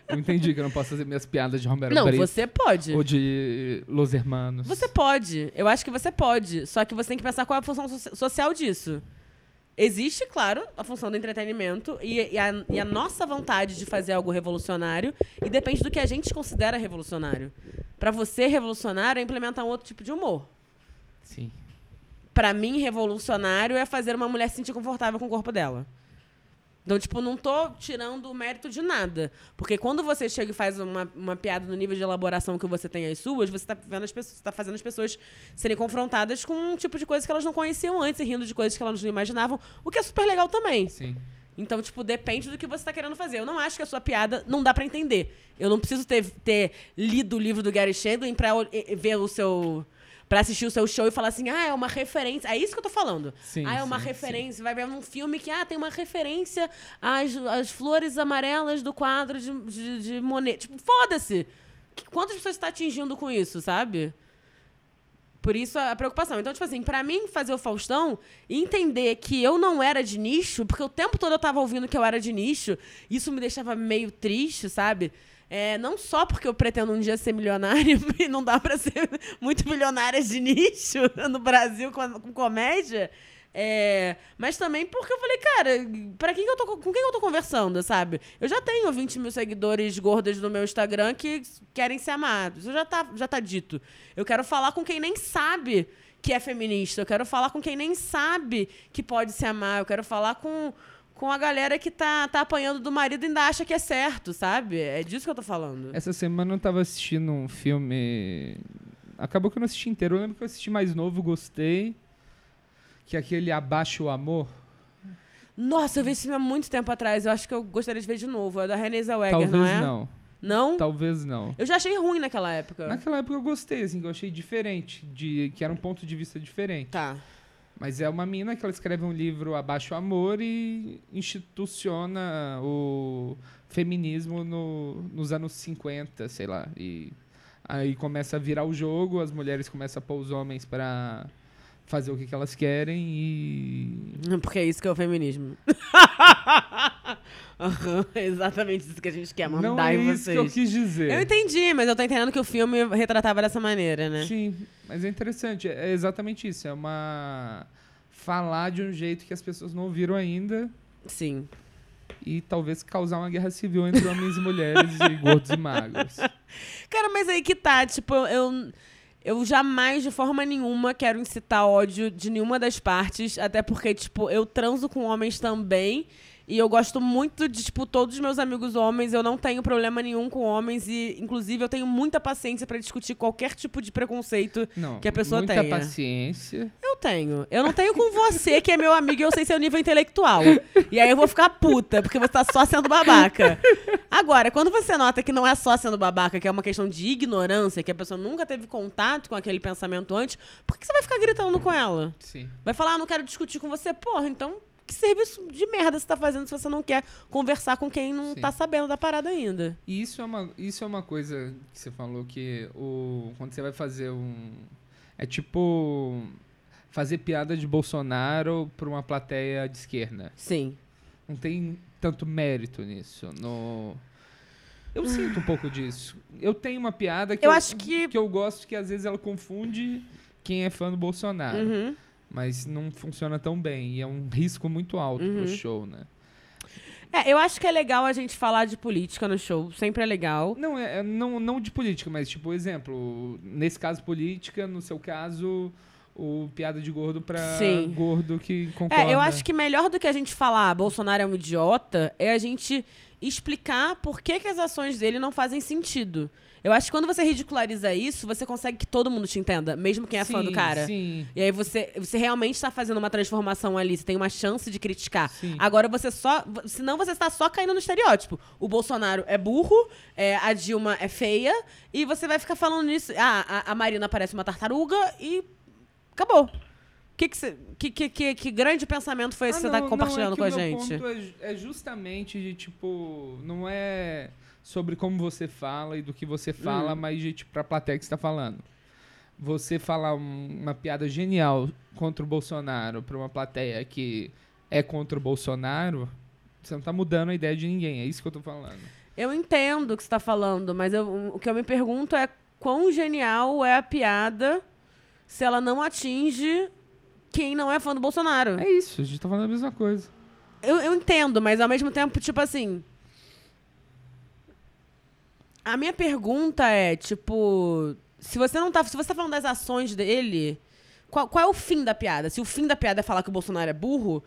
Eu entendi que eu não posso fazer minhas piadas de Romero Não, Brito você pode. ou de Los Hermanos. Você pode. Eu acho que você pode. Só que você tem que pensar qual é a função so- social disso. Existe, claro, a função do entretenimento e, e a, e a nossa vontade de fazer algo revolucionário e depende do que a gente considera revolucionário. Pra você, revolucionário é implementar um outro tipo de humor. Sim. Pra mim, revolucionário é fazer uma mulher se sentir confortável com o corpo dela. Então, tipo, não tô tirando o mérito de nada. Porque quando você chega e faz uma, uma piada no nível de elaboração que você tem as suas, você tá, vendo as pessoas, tá fazendo as pessoas serem confrontadas com um tipo de coisa que elas não conheciam antes e rindo de coisas que elas não imaginavam, o que é super legal também. Sim. Então, tipo, depende do que você tá querendo fazer. Eu não acho que a sua piada não dá pra entender. Eu não preciso ter, ter lido o livro do Gary Shandling e ver o seu. Pra assistir o seu show e falar assim, ah, é uma referência. É isso que eu tô falando. Sim, ah, é uma sim, referência. Vai ver um filme que, ah, tem uma referência às, às flores amarelas do quadro de, de, de Monet. Tipo, foda-se! Quantas pessoas você tá atingindo com isso, sabe? Por isso a preocupação. Então, tipo assim, pra mim fazer o Faustão e entender que eu não era de nicho, porque o tempo todo eu tava ouvindo que eu era de nicho, isso me deixava meio triste, sabe? É, não só porque eu pretendo um dia ser milionário e não dá pra ser muito milionária de nicho no Brasil com, com comédia. é, mas também porque eu falei, cara, pra quem que eu tô, com quem eu tô conversando, sabe? Eu já tenho 20 mil seguidores gordas no meu Instagram que querem ser amados. Isso já tá, já tá dito. Eu quero falar com quem nem sabe que é feminista. Eu quero falar com quem nem sabe que pode se amar. Eu quero falar com, com a galera que tá, tá apanhando do marido e ainda acha que é certo, sabe? É disso que eu tô falando. Essa semana eu tava assistindo um filme. Acabou que eu não assisti inteiro. Eu lembro que eu assisti mais novo, gostei. Que é aquele Abaixo o Amor. Nossa, eu vi esse filme há muito tempo atrás. Eu acho que eu gostaria de ver de novo. É da Renée Zellweger, Talvez não é? não. Não? Talvez não. Eu já achei ruim naquela época. Naquela época eu gostei, assim, eu achei diferente. De, que era um ponto de vista diferente. Tá. Mas é uma mina que ela escreve um livro Abaixo Amor e instituciona o feminismo no, nos anos 50, sei lá. E aí começa a virar o jogo, as mulheres começam a pôr os homens pra fazer o que, que elas querem e. Porque é isso que é o feminismo. Aham, é exatamente isso que a gente quer, mandar Não é em isso que eu vocês. quis dizer. Eu entendi, mas eu tô entendendo que o filme retratava dessa maneira, né? Sim, mas é interessante. É exatamente isso. É uma. Falar de um jeito que as pessoas não ouviram ainda Sim. e talvez causar uma guerra civil entre homens e mulheres e gordos e magros. Cara, mas aí que tá, tipo, eu, eu jamais, de forma nenhuma, quero incitar ódio de nenhuma das partes, até porque, tipo, eu transo com homens também. E eu gosto muito de, tipo, todos os meus amigos homens. Eu não tenho problema nenhum com homens. E, inclusive, eu tenho muita paciência pra discutir qualquer tipo de preconceito Não, que a pessoa muita tenha. paciência. Eu tenho. Eu não tenho com você, que é meu amigo e eu sei seu nível intelectual. E aí eu vou ficar puta, porque você tá só sendo babaca. Agora, quando você nota que não é só sendo babaca, que é uma questão de ignorância, que a pessoa nunca teve contato com aquele pensamento antes, por que você vai ficar gritando com ela? Sim. Vai falar, ah, não quero discutir com você. Porra, então que serviço de merda você tá fazendo se você não quer conversar com quem não Sim. tá sabendo da parada ainda? E isso é uma, isso é uma coisa que você falou que o, quando você vai fazer um. É tipo fazer piada de Bolsonaro pra uma plateia de esquerda. Sim. Não tem tanto mérito nisso. No... Eu sinto um pouco disso. Eu tenho uma piada que Eu eu, acho que- que eu gosto que às vezes ela confunde quem é fã do Bolsonaro. Uhum. Mas não funciona tão bem. E é um risco muito alto Uhum. pro show, né? É, eu acho que é legal a gente falar de política no show. Sempre é legal. Não, é, é não, não de política, mas, tipo, exemplo, nesse caso, política, no seu caso, o piada de gordo pra Sim. gordo que concorda. É, eu acho que melhor do que a gente falar "Ah, Bolsonaro é um idiota é a gente explicar por que, que as ações dele não fazem sentido. Eu acho que quando você ridiculariza isso, você consegue que todo mundo te entenda, mesmo quem é fã do Sim, cara. Sim. E aí você, você realmente está fazendo uma transformação ali, você tem uma chance de criticar. Sim. Agora você só. Senão você está só caindo no estereótipo. O Bolsonaro é burro, é, a Dilma é feia, e você vai ficar falando nisso. Ah, a, a Marina parece uma tartaruga e. acabou. Que, que, você- que, que, que, que grande pensamento foi esse Ah, que você não, está não, compartilhando é que com a gente? ponto é é justamente de, tipo, não é sobre como você fala e do que você fala, Hum. mas tipo, pra plateia que você tá falando. Você falar um- uma piada genial contra o Bolsonaro pra uma plateia que é contra o Bolsonaro, você não tá mudando a ideia de ninguém. É isso que eu tô falando. Eu entendo o que você está falando, mas eu- o que eu me pergunto é quão genial é a piada se ela não atinge quem não é fã do Bolsonaro. É isso, a gente tá falando a mesma coisa. Eu, eu entendo, mas ao mesmo tempo, tipo assim. A minha pergunta é, tipo, se você não tá. Se você tá falando das ações dele, qual, qual é o fim da piada? Se o fim da piada é falar que o Bolsonaro é burro,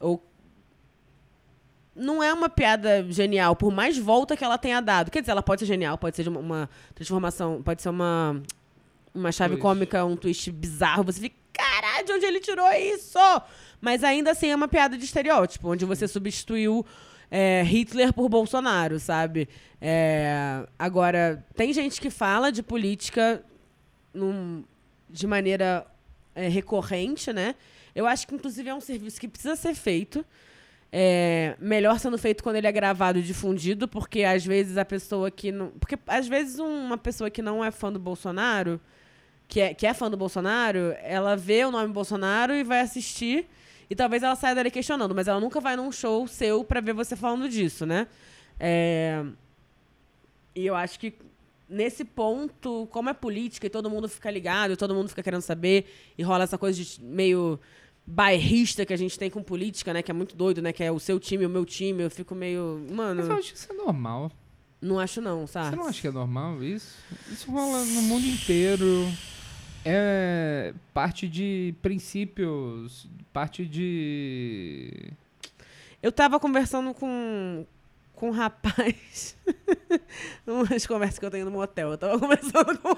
ou. Não é uma piada genial, por mais volta que ela tenha dado. Quer dizer, ela pode ser genial, pode ser uma, transformação, pode ser uma. Uma chave Twist. cômica, um twist bizarro. Você fica, caralho, de onde ele tirou isso? Mas ainda assim é uma piada de estereótipo, onde você substituiu é, Hitler por Bolsonaro, sabe? É, agora, tem gente que fala de política num- de maneira é, recorrente, né? Eu acho que, inclusive, é um serviço que precisa ser feito. É, melhor sendo feito quando ele é gravado e difundido, porque às vezes a pessoa que não. Porque às vezes uma pessoa que não é fã do Bolsonaro, que é, que é fã do Bolsonaro, ela vê o nome Bolsonaro e vai assistir. E talvez ela saia dali questionando, mas ela nunca vai num show seu pra ver você falando disso, né? É, E eu acho que nesse ponto, como é política e todo mundo fica ligado, e todo mundo fica querendo saber, e rola essa coisa de meio bairrista que a gente tem com política, né? Que é muito doido, né? Que é o seu time, o meu time. Eu fico meio. Mas eu Mano, acho que isso é normal. não acho não, sabe? Você não acha que é normal isso? Isso rola no mundo inteiro. É parte de princípios, parte de. Eu tava conversando com, com um rapaz. Umas conversas que eu tenho no motel. Eu tava conversando com.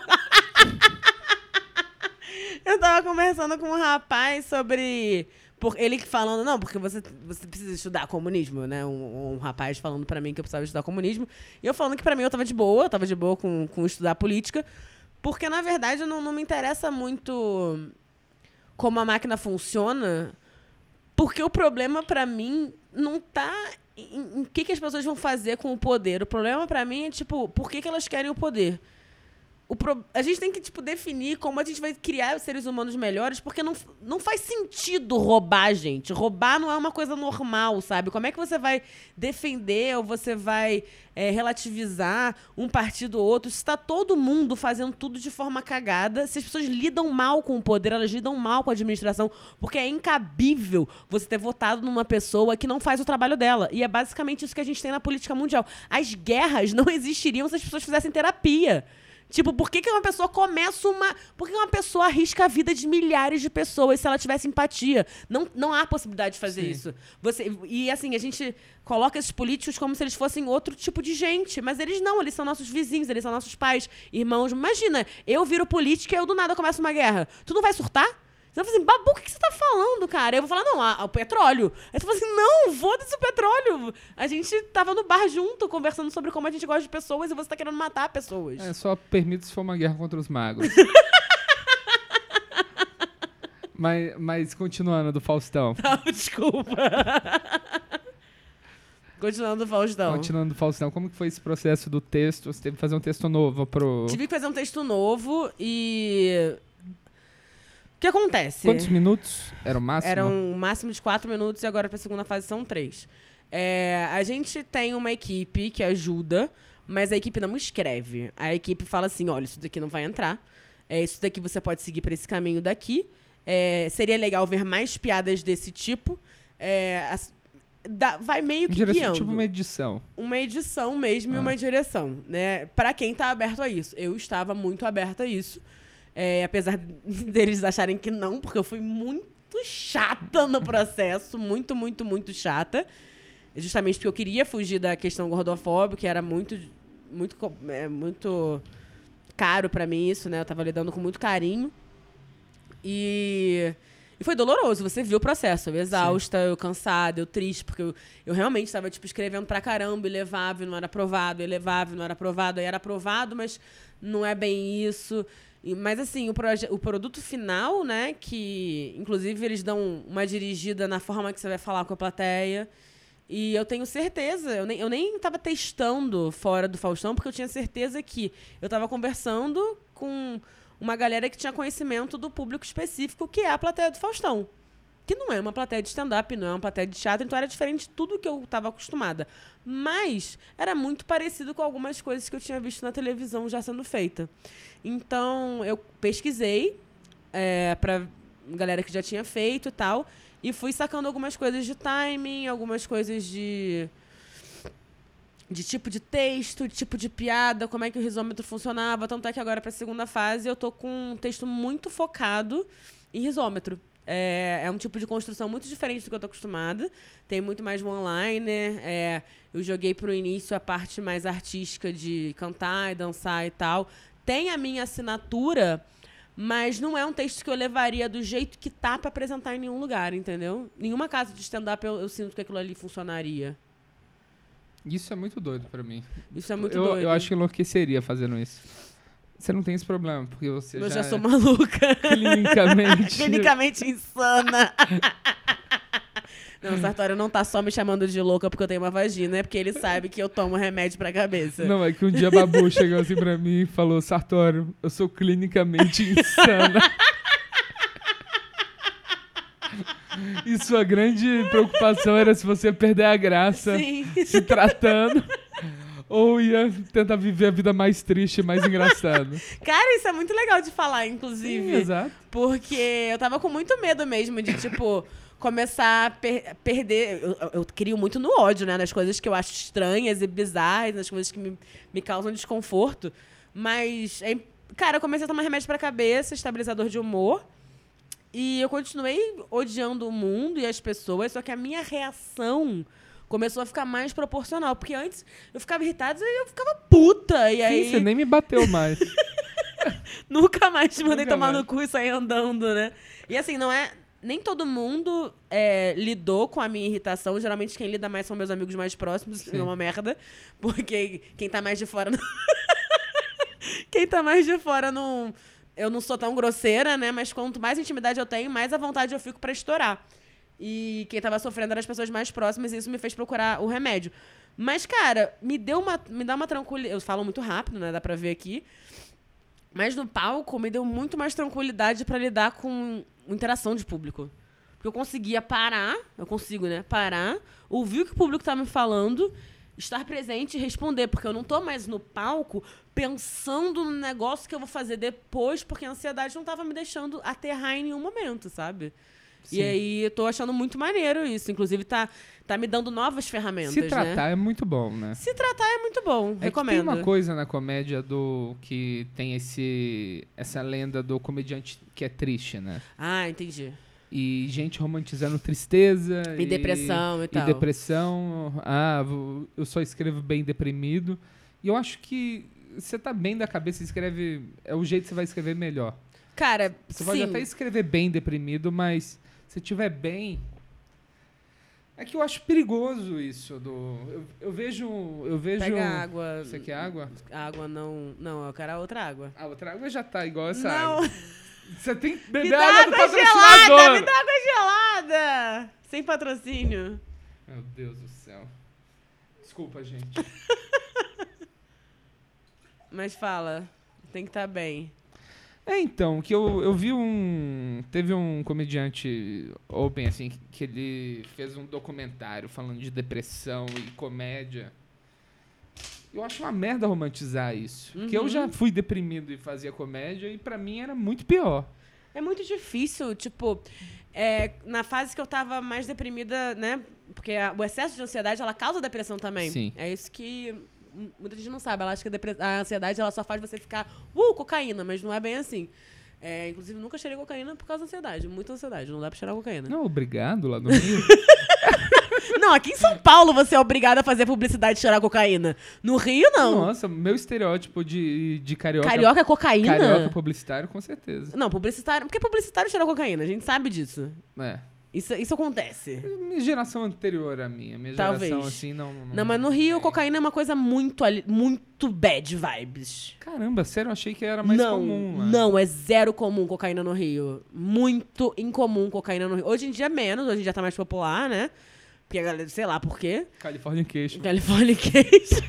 eu tava conversando com um rapaz sobre. Por, ele falando, não, porque você, você precisa estudar comunismo, né? Um, um rapaz falando pra mim que eu precisava estudar comunismo. E eu falando que pra mim eu tava de boa, eu tava de boa com, com estudar política. Porque, na verdade, não, não me interessa muito como a máquina funciona. Porque o problema pra mim não tá em, em que, que as pessoas vão fazer com o poder. O problema pra mim é, tipo, por que, que elas querem o poder? Pro- A gente tem que, tipo, definir como a gente vai criar seres humanos melhores, porque não, não faz sentido roubar, gente. Roubar não é uma coisa normal, sabe? Como é que você vai defender ou você vai é, relativizar um partido ou outro se está todo mundo fazendo tudo de forma cagada? Se as pessoas lidam mal com o poder, elas lidam mal com a administração, porque é incabível você ter votado numa pessoa que não faz o trabalho dela. E é basicamente isso que a gente tem na política mundial. As guerras não existiriam se as pessoas fizessem terapia. Tipo, por que, que uma pessoa começa uma. Por que uma pessoa arrisca a vida de milhares de pessoas se ela tivesse empatia? Não, não há possibilidade de fazer Sim. isso. Você, e assim, a gente coloca esses políticos como se eles fossem outro tipo de gente. Mas eles não, eles são nossos vizinhos, eles são nossos pais, irmãos. Imagina, eu viro política e eu do nada começo uma guerra. Tu não vai surtar? Você vai assim, Babu, o que você tá falando, cara? Eu vou falar, não, a- o petróleo. Aí você fala assim, não, foda-se o petróleo. A gente tava no bar junto, conversando sobre como a gente gosta de pessoas e você tá querendo matar pessoas. É, só permite se for uma guerra contra os magos. mas, mas continuando do Faustão. Desculpa. Continuando, Faustão. Continuando do Faustão, como que foi esse processo do texto? Você teve que fazer um texto novo pro. Tive que fazer um texto novo e. O que acontece? Quantos minutos era o máximo? Era um máximo de quatro minutos e agora pra segunda fase são três. É, a gente tem uma equipe que ajuda, mas a equipe não escreve. A equipe fala assim: olha, isso daqui não vai entrar. É, isso daqui você pode seguir por esse caminho daqui. É, seria legal ver mais piadas desse tipo. É, vai meio que Direção, guiando tipo uma edição. uma edição mesmo e Ah. uma direção, né? Pra quem tá aberto a isso. Eu estava muito aberta a isso. É, apesar deles acharem que não, porque eu fui muito chata no processo. Muito, muito, muito chata. justamente porque eu queria fugir da questão gordofóbica, que era muito, muito, é, muito caro pra mim isso, né? Eu tava lidando com muito carinho. E, e foi doloroso, você viu o processo. Eu exausta, eu cansada, eu triste, porque eu, eu realmente estava, tipo, escrevendo pra caramba, e levava e não era aprovado, e levava e não era aprovado, aí era aprovado, mas não é bem isso. Mas assim, o, o produto final, né, que inclusive eles dão uma dirigida na forma que você vai falar com a plateia. E eu tenho certeza, eu nem, eu nem tava testando fora do Faustão, porque eu tinha certeza que eu tava conversando com uma galera que tinha conhecimento do público específico, que é a plateia do Faustão. Que não é uma plateia de stand-up, não é uma plateia de teatro, então era diferente de tudo que eu estava acostumada. Mas era muito parecido com algumas coisas que eu tinha visto na televisão já sendo feita. Então eu pesquisei é, para galera que já tinha feito e tal, e fui sacando algumas coisas de timing, algumas coisas de de tipo de texto, de tipo de piada, como é que o risômetro funcionava. Tanto é que agora, para a segunda fase, eu tô com um texto muito focado em risômetro. É, é um tipo de construção muito diferente do que eu tô acostumada. Tem muito mais one-liner. É, eu joguei pro início a parte mais artística de cantar e dançar e tal. Tem a minha assinatura, mas não é um texto que eu levaria do jeito que tá pra apresentar em nenhum lugar, entendeu? Nenhuma casa de stand-up eu, eu sinto que aquilo ali funcionaria. Isso é muito doido pra mim. Isso é muito eu, doido. eu acho que enlouqueceria fazendo isso. Você não tem esse problema, porque você Eu já, já sou é maluca. clinicamente... Clinicamente insana. Não, Sartório não tá só me chamando de louca porque eu tenho uma vagina, é porque ele sabe que eu tomo remédio pra cabeça. Não, é que um dia a Babu chegou assim pra mim e falou, Sartório, eu sou clinicamente insana. E sua grande preocupação era se você perder a graça Sim. se tratando ou ia tentar viver a vida mais triste e mais engraçada. Cara, isso é muito legal de falar, inclusive. Sim, exato. Porque eu tava com muito medo mesmo de, tipo, começar a per- perder. Eu, eu- eu crio muito no ódio, né? Nas coisas que eu acho estranhas e bizarras, nas coisas que me, me causam desconforto. Mas, é, cara, eu comecei a tomar remédio pra cabeça, estabilizador de humor. E eu continuei odiando o mundo e as pessoas, só que a minha reação começou a ficar mais proporcional. Porque antes eu ficava irritada e eu ficava puta. E aí. Sim, você nem me bateu mais. Nunca mais te mandei Nunca tomar mais. no cu e sair andando, né? E assim, não é. Nem todo mundo é, lidou com a minha irritação. Geralmente quem lida mais são meus amigos mais próximos. Sim. É uma merda. Porque quem tá mais de fora. Não... quem tá mais de fora não. Eu não sou tão grosseira, né? Mas quanto mais intimidade eu tenho, mais à vontade eu fico pra estourar. E quem tava sofrendo eram as pessoas mais próximas, e isso me fez procurar o remédio. Mas, cara, me deu uma. Me dá uma tranquilidade. Eu falo muito rápido, né? Dá pra ver aqui. Mas no palco me deu muito mais tranquilidade pra lidar com interação de público. Porque eu conseguia parar, eu consigo, né? Parar, ouvir o que o público tá me falando, estar presente e responder. Porque eu não tô mais no palco pensando no negócio que eu vou fazer depois, porque a ansiedade não tava me deixando aterrar em nenhum momento, sabe? Sim. E aí eu tô achando muito maneiro isso. Inclusive, tá, tá me dando novas ferramentas. Se né? tratar é muito bom, né? Se tratar é muito bom. É que tem recomendo. uma coisa na comédia do que tem esse essa lenda do comediante que é triste, né? Ah, entendi. E gente romantizando tristeza E, depressão e, e tal. depressão. Ah, eu só escrevo bem deprimido. E eu acho que você tá bem da cabeça, escreve. É o jeito que você vai escrever melhor. Cara, Você sim. pode até escrever bem deprimido, mas se tiver bem. É que eu acho perigoso isso. Do, eu, eu vejo. Eu vejo. Pega água. Você quer água? Água não. Não, eu quero a outra água. A outra água já tá igual essa não, água. Você tem que beber dá água do água gelada! patrocinador. Me dá água gelada! Sem patrocínio. Meu Deus do céu. Desculpa, gente. Mas fala, tem que estar bem. É, então, que eu, eu vi um. Teve um comediante open, assim, que- que ele fez um documentário falando de depressão e comédia. Eu acho uma merda romantizar isso. Porque eu Uhum. já fui deprimido e fazia comédia e pra mim era muito pior. É muito difícil, tipo, é, na fase que eu tava mais deprimida, né? Porque a- o excesso de ansiedade, ela causa depressão também. Sim. É isso que muita gente não sabe. Ela acha que a, a ansiedade, ela só faz você ficar, uh, cocaína, mas não é bem assim. É, inclusive, nunca cheirei cocaína por causa da ansiedade. Muita ansiedade, não dá pra cheirar cocaína. Não, obrigado lá no Rio. Não, aqui em São Paulo você é obrigado a fazer publicidade de cheirar cocaína. No Rio, não. Nossa, meu estereótipo de, de carioca. Carioca é cocaína? Carioca publicitário, com certeza. Não, publicitário. Porque publicitário cheira cocaína, a gente sabe disso. É. Isso, isso acontece. Minha geração anterior à minha. Minha Talvez. geração, assim, não. Não, Não, mas no Rio, tem. cocaína é uma coisa muito, muito bad vibes. Caramba, sério, eu achei que era mais não, comum. lá. não, é zero comum cocaína no Rio. Muito incomum cocaína no Rio. Hoje em dia menos, hoje em dia tá mais popular, né? Porque a galera, sei lá por quê. California Queixo. California Case.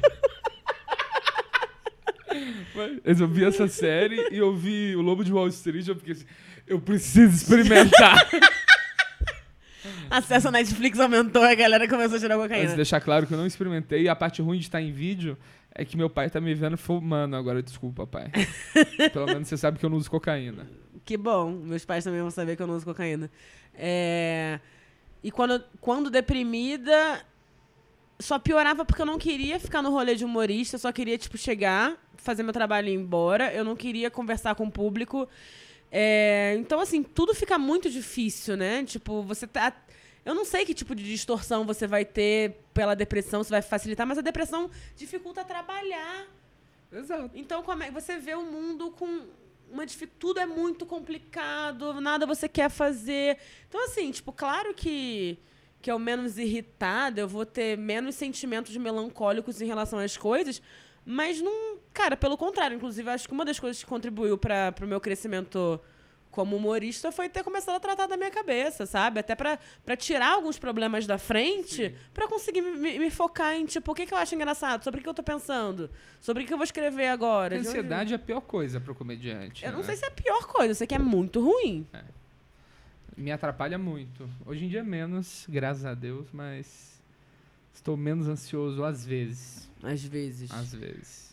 Mas eu vi essa série e eu vi o Lobo de Wall Street, eu fiquei assim, eu preciso experimentar. Acesso à Netflix aumentou e a galera começou a tirar Mas cocaína. deixar claro que eu não experimentei. E a parte ruim de estar em vídeo é que meu pai tá me vendo fumando agora. Desculpa, pai. Pelo menos você sabe que eu não uso cocaína. Que bom, meus pais também vão saber que eu não uso cocaína. É, E quando, quando deprimida, só piorava porque eu não queria ficar no rolê de humorista, eu só queria, tipo, chegar, fazer meu trabalho e ir embora. Eu não queria conversar com o público. É, Então, assim, tudo fica muito difícil, né? Tipo, você tá. Eu não sei que tipo de distorção você vai ter pela depressão, se vai facilitar, mas a depressão dificulta trabalhar. Exato. Então, como é que você vê o mundo com uma tudo é muito complicado, nada você quer fazer. Então, assim, tipo, claro que que eu menos irritada, eu vou ter menos sentimentos melancólicos em relação às coisas, mas não, cara, pelo contrário, inclusive, acho que uma das coisas que contribuiu para o meu crescimento como humorista foi ter começado a tratar da minha cabeça, sabe? Até pra tirar alguns problemas da frente, pra conseguir me, me- focar em, tipo, o que, que eu acho engraçado, sobre o que eu tô pensando, sobre o que eu vou escrever agora. A onde- ansiedade é a pior coisa pro comediante. Eu não né? sei se é a pior coisa, eu sei que é muito ruim. Me atrapalha muito. Hoje em dia menos, graças a Deus, mas estou menos ansioso às vezes. Às vezes. Às vezes.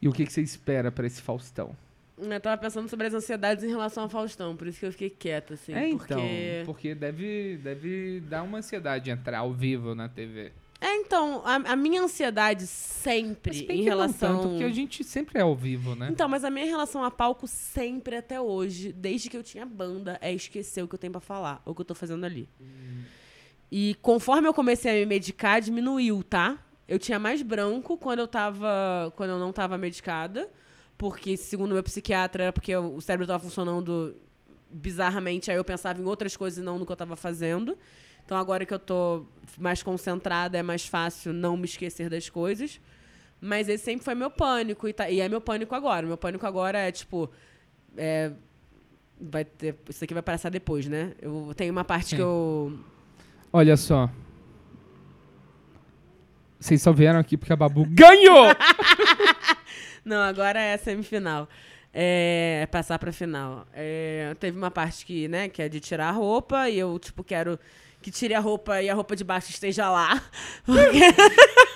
E o que, que você espera pra esse Faustão? Eu tava pensando sobre as ansiedades em relação ao Faustão, por isso que eu fiquei quieta, assim. é, então. porque... Deve, deve dar uma ansiedade entrar ao vivo na TV. É, então, a, a minha ansiedade sempre em relação. Não tanto, porque a gente sempre é ao vivo, né? Então, mas a minha relação a palco sempre até hoje, desde que eu tinha banda, é esquecer o que eu tenho pra falar, o que eu tô fazendo ali. E conforme eu comecei a me medicar, diminuiu, tá? Eu tinha mais branco quando eu tava. quando eu não tava medicada. Porque, segundo meu psiquiatra, era porque o cérebro tava funcionando bizarramente, aí eu pensava em outras coisas e não no que eu tava fazendo. Então agora que eu tô mais concentrada, é mais fácil não me esquecer das coisas. Mas esse sempre foi meu pânico. E, tá- e é meu pânico agora. Meu pânico agora é, tipo. é, vai ter, isso aqui vai passar depois, né? Eu tenho uma parte Sim. que eu. Olha só. Vocês só vieram aqui porque a Babu ganhou! Não, agora é a semifinal. É, é passar pra final. É, teve uma parte que, né, que é de tirar a roupa, e eu, tipo, quero que tire a roupa e a roupa de baixo esteja lá. Porque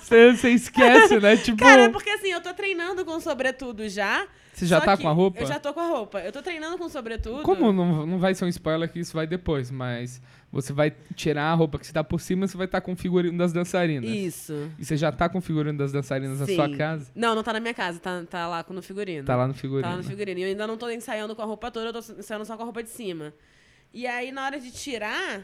Você você esquece, né? Tipo, Cara, porque assim, eu tô treinando com sobretudo já. Você já só tá que com a roupa? Eu já tô com a roupa. Eu tô treinando com sobretudo. como não, não vai ser um spoiler que isso vai depois, mas você vai tirar a roupa que você tá por cima, você vai estar com o figurino das dançarinas. Isso. E você já tá com o figurino das dançarinas na Sim. sua casa? Não, não tá na minha casa, tá, tá lá no figurino. Tá lá no figurino. Tá lá no figurino. E eu ainda não tô ensaiando com a roupa toda, eu tô ensaiando só com a roupa de cima. E aí, na hora de tirar,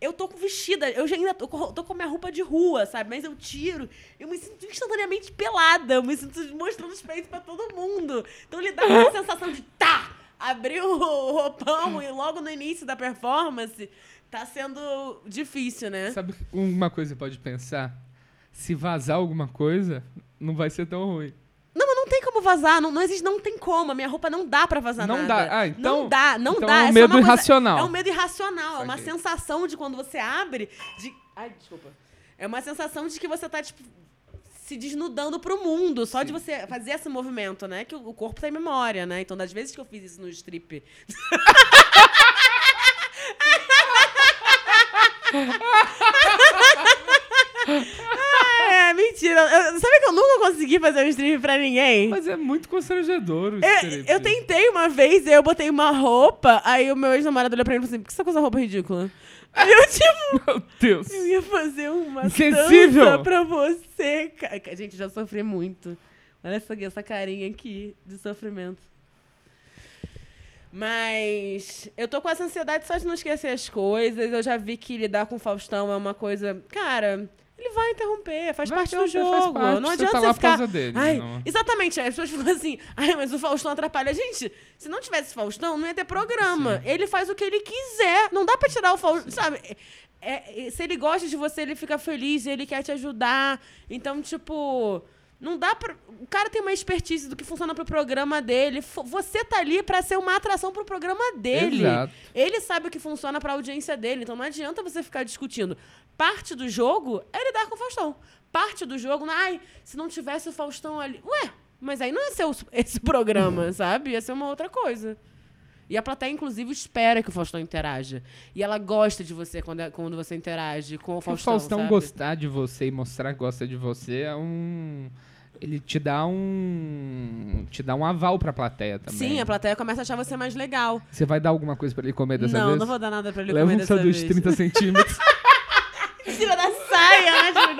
eu tô com vestida. Eu já ainda tô, com- tô com a minha roupa de rua, sabe? Mas eu tiro, eu me sinto instantaneamente pelada. Eu me sinto mostrando os peitos pra todo mundo. Então ele dá uma sensação de tá! Abriu o roupão e logo no início da performance tá sendo difícil, né? Sabe uma coisa que você pode pensar? Se vazar alguma coisa, não vai ser tão ruim. Tem como vazar, não, não existe, não tem como. A minha roupa não dá pra vazar Não nada. dá. Ah, então- não dá, não então dá. é um só medo coisa- irracional. É um medo irracional, é uma sensação de quando você abre, de... Ai, desculpa. É uma sensação de que você tá, tipo, se desnudando pro mundo, só de Sim. você fazer esse movimento, né? Que o o corpo tem memória, né? Então, das vezes que eu fiz isso no strip... é, mentira. Eu- sabe que eu nunca consegui fazer um strip pra ninguém? Mas é muito constrangedor o Eu, strip. eu tentei uma vez, eu botei uma roupa, aí o meu ex-namorado olhou pra mim e falou assim: por que você tá com essa roupa ridícula? Aí eu, tipo, Meu Deus. eu ia fazer uma Insensível. dança pra você. cara. Gente, já sofri muito. Olha essa, essa carinha aqui de sofrimento. Mas eu tô com essa ansiedade só de não esquecer as coisas. Eu já vi que lidar com o Faustão é uma coisa. Cara, ele vai interromper, faz Vai parte do interromper, faz jogo. parte, não você adianta tá você lá por ficar. dele, Ai, não. Exatamente, as pessoas ficam assim, ai, mas o Faustão atrapalha. Gente, se não tivesse Faustão, não ia ter programa. Ele faz o que ele quiser. Não dá pra tirar o Faustão, sabe? É- é- se ele gosta de você, ele fica feliz, ele quer te ajudar. Então, tipo. Não dá pra. O cara tem uma expertise do que funciona pro programa dele. Você tá ali pra ser uma atração pro programa dele. Exato. Ele sabe o que funciona pra audiência dele. Então não adianta você ficar discutindo. Parte do jogo é lidar com o Faustão. Parte do jogo, ai, se não tivesse o Faustão ali. Ué, mas aí não ia ser o- esse programa, sabe? Ia ser uma outra coisa. E a plateia, inclusive, espera que o Faustão interaja. E ela gosta de você quando, é- quando você interage com o O Faustão. Faustão sabe? gostar de você e mostrar que gosta de você é um. Ele te dá um. Te dá um aval pra plateia também. Sim, a plateia começa a achar você mais legal. Você vai dar alguma coisa pra ele comer dessa não, vez? não vou dar nada pra ele Leva comer um dessa sanduíche de vez. 30 centímetros. em cima da saia, né? Tipo.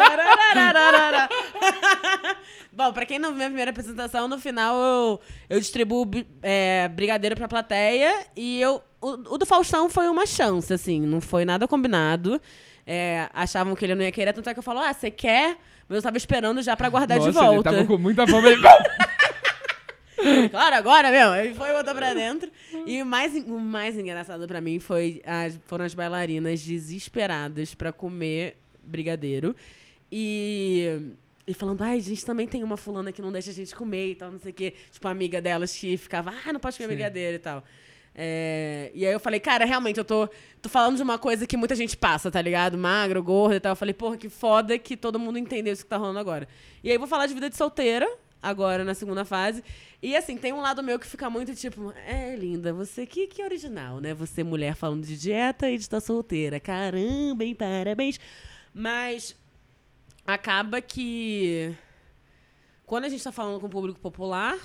Bom, pra quem não viu a primeira apresentação, no final eu, eu distribuo é, brigadeiro pra plateia e eu. O, o do Faustão foi uma chance, assim, não foi nada combinado. É, achavam que ele não ia querer, tanto é que eu falo, ah, você quer? Mas eu tava esperando já pra guardar Nossa, de volta. ele tava com muita fome. Claro, agora, meu. Ele foi e botou pra dentro. E o mais, o mais engraçado pra mim foi as, foram as bailarinas desesperadas pra comer brigadeiro. E, e falando, ai, gente, também tem uma fulana que não deixa a gente comer e tal, não sei o quê. Tipo, a amiga delas que ficava, ah, não pode comer Sim. brigadeiro e tal. É, e aí eu falei, cara, realmente, eu tô, tô falando de uma coisa que muita gente passa, tá ligado? Magro, gordo e tal. Eu falei, porra, que foda que todo mundo entendeu isso que tá rolando agora. E aí eu vou falar de vida de solteira, agora na segunda fase. E assim, tem um lado meu que fica muito tipo, é linda, você que, que original, né? Você mulher falando de dieta e de estar solteira. Caramba, hein? Parabéns. Mas acaba que quando a gente tá falando com o público popular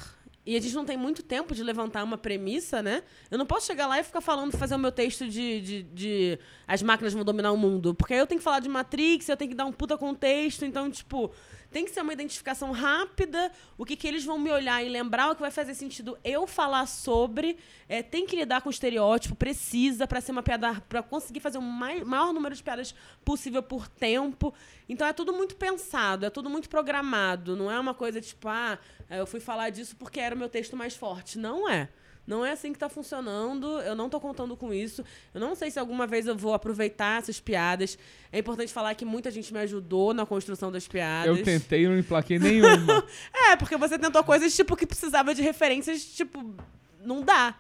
e a gente não tem muito tempo de levantar uma premissa, né? Eu não posso chegar lá e ficar falando, fazer o meu texto de, de, de as máquinas vão dominar o mundo. Porque aí eu tenho que falar de Matrix, eu tenho que dar um puta contexto, então, tipo, tem que ser uma identificação rápida, o que, que eles vão me olhar e lembrar o que vai fazer sentido eu falar sobre. É, tem que lidar com o estereótipo, precisa, pra ser uma piada, pra conseguir fazer o mai- maior número de piadas possível por tempo. Então é tudo muito pensado, é tudo muito programado. Não é uma coisa tipo, ah, eu fui falar disso porque era o meu texto mais forte. Não é. Não é assim que tá funcionando, eu não tô contando com isso. Eu não sei se alguma vez eu vou aproveitar essas piadas. É importante falar que muita gente me ajudou na construção das piadas. Eu tentei e não emplaquei nenhuma. É, porque você tentou coisas tipo que precisava de referências, tipo, não dá.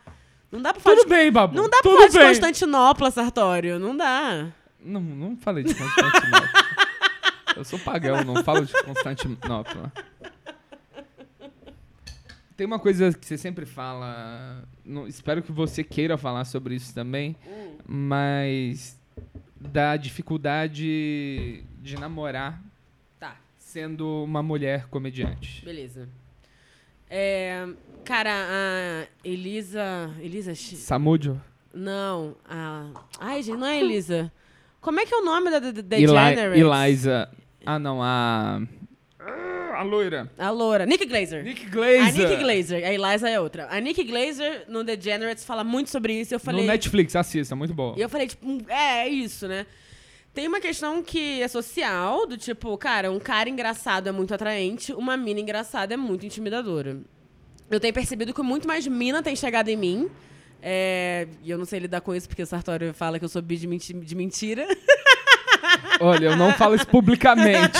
Não dá pra falar Tudo de... bem, Babu. Não dá pra Tudo falar de bem. Constantinopla, Sartório. Não dá. Não, não falei de Constantinopla. Eu sou pagão, não falo de Constantinopla. Tem uma coisa que você sempre fala, não- espero que você queira falar sobre isso também, mas da dificuldade de namorar Tá, sendo uma mulher comediante. beleza. É, cara, a Elisa... Elisa... Samudio? Não, a... Ai, gente, não é Elisa. Como é que é o nome da The The Eli Degenerates? Eliza. Ah, não, a. A loira. A loura. Nick Glazer. Nick A Glazer. Nick Glazer. A Eliza é outra. A Nick Glazer, no The Degenerates, fala muito sobre isso. Eu falei... No Netflix, assista, muito bom. E eu falei, tipo, hum, é, é isso, né? Tem uma questão que é social, do tipo, cara, um cara engraçado é muito atraente, uma mina engraçada é muito intimidadora. Eu tenho percebido que muito mais mina tem chegado em mim. é, e eu não sei lidar com isso, porque o Sartório fala que eu sou bi de, menti- de mentira. Olha, eu não falo isso publicamente.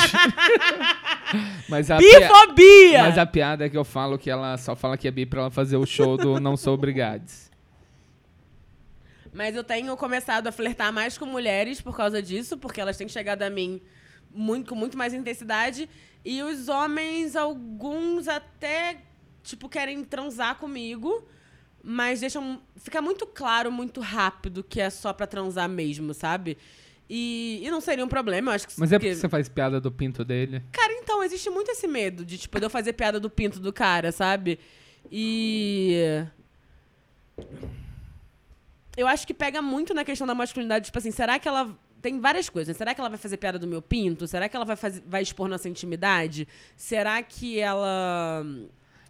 mas, a pia- Bifobia! mas a piada é que eu falo que ela só fala que é bi pra ela fazer o show do Não Sou Obrigades. Mas eu tenho começado a flertar mais com mulheres por causa disso, porque elas têm chegado a mim muito, com muito mais intensidade. E os homens, alguns até, tipo, querem transar comigo, mas deixam. Fica muito claro, muito rápido que é só pra transar mesmo, sabe? E, e não seria um problema, eu acho que. Mas é porque você faz piada do pinto dele? Cara, então, existe muito esse medo de, tipo, de eu fazer piada do pinto do cara, sabe? E. Eu acho que pega muito na questão da masculinidade, tipo assim, será que ela. Tem várias coisas. Será que ela vai fazer piada do meu pinto? Será que ela vai, fazer, vai expor nossa intimidade? Será que ela.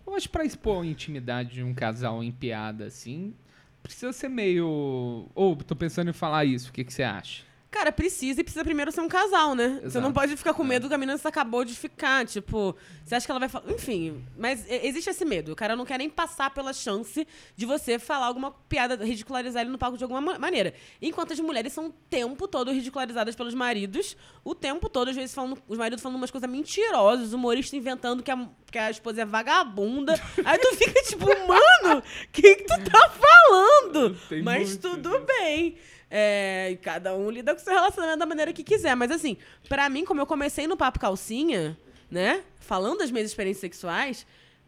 Eu acho que pra expor a intimidade de um casal em piada, assim, precisa ser meio. Ou tô pensando em falar isso, o que, que você acha? Cara, precisa e precisa primeiro ser um casal, né? Você não Exato. pode ficar com É. medo que a menina você acabou de ficar. Tipo, você acha que ela vai falar. Enfim, mas existe esse medo. O cara não quer nem passar pela chance de você falar alguma piada, ridicularizar ele no palco de alguma ma- maneira. Enquanto as mulheres são o tempo todo ridicularizadas pelos maridos, o tempo todo, às vezes, falando, os maridos falando umas coisas mentirosas, humoristas inventando que a, que a esposa é vagabunda. Aí tu fica tipo, mano, o que, que tu tá falando? Tem Mas tudo bem. É, e cada um lida com seu relacionamento da maneira que quiser. Mas assim, pra mim, como eu comecei no Papo Calcinha, né? Falando das minhas experiências sexuais,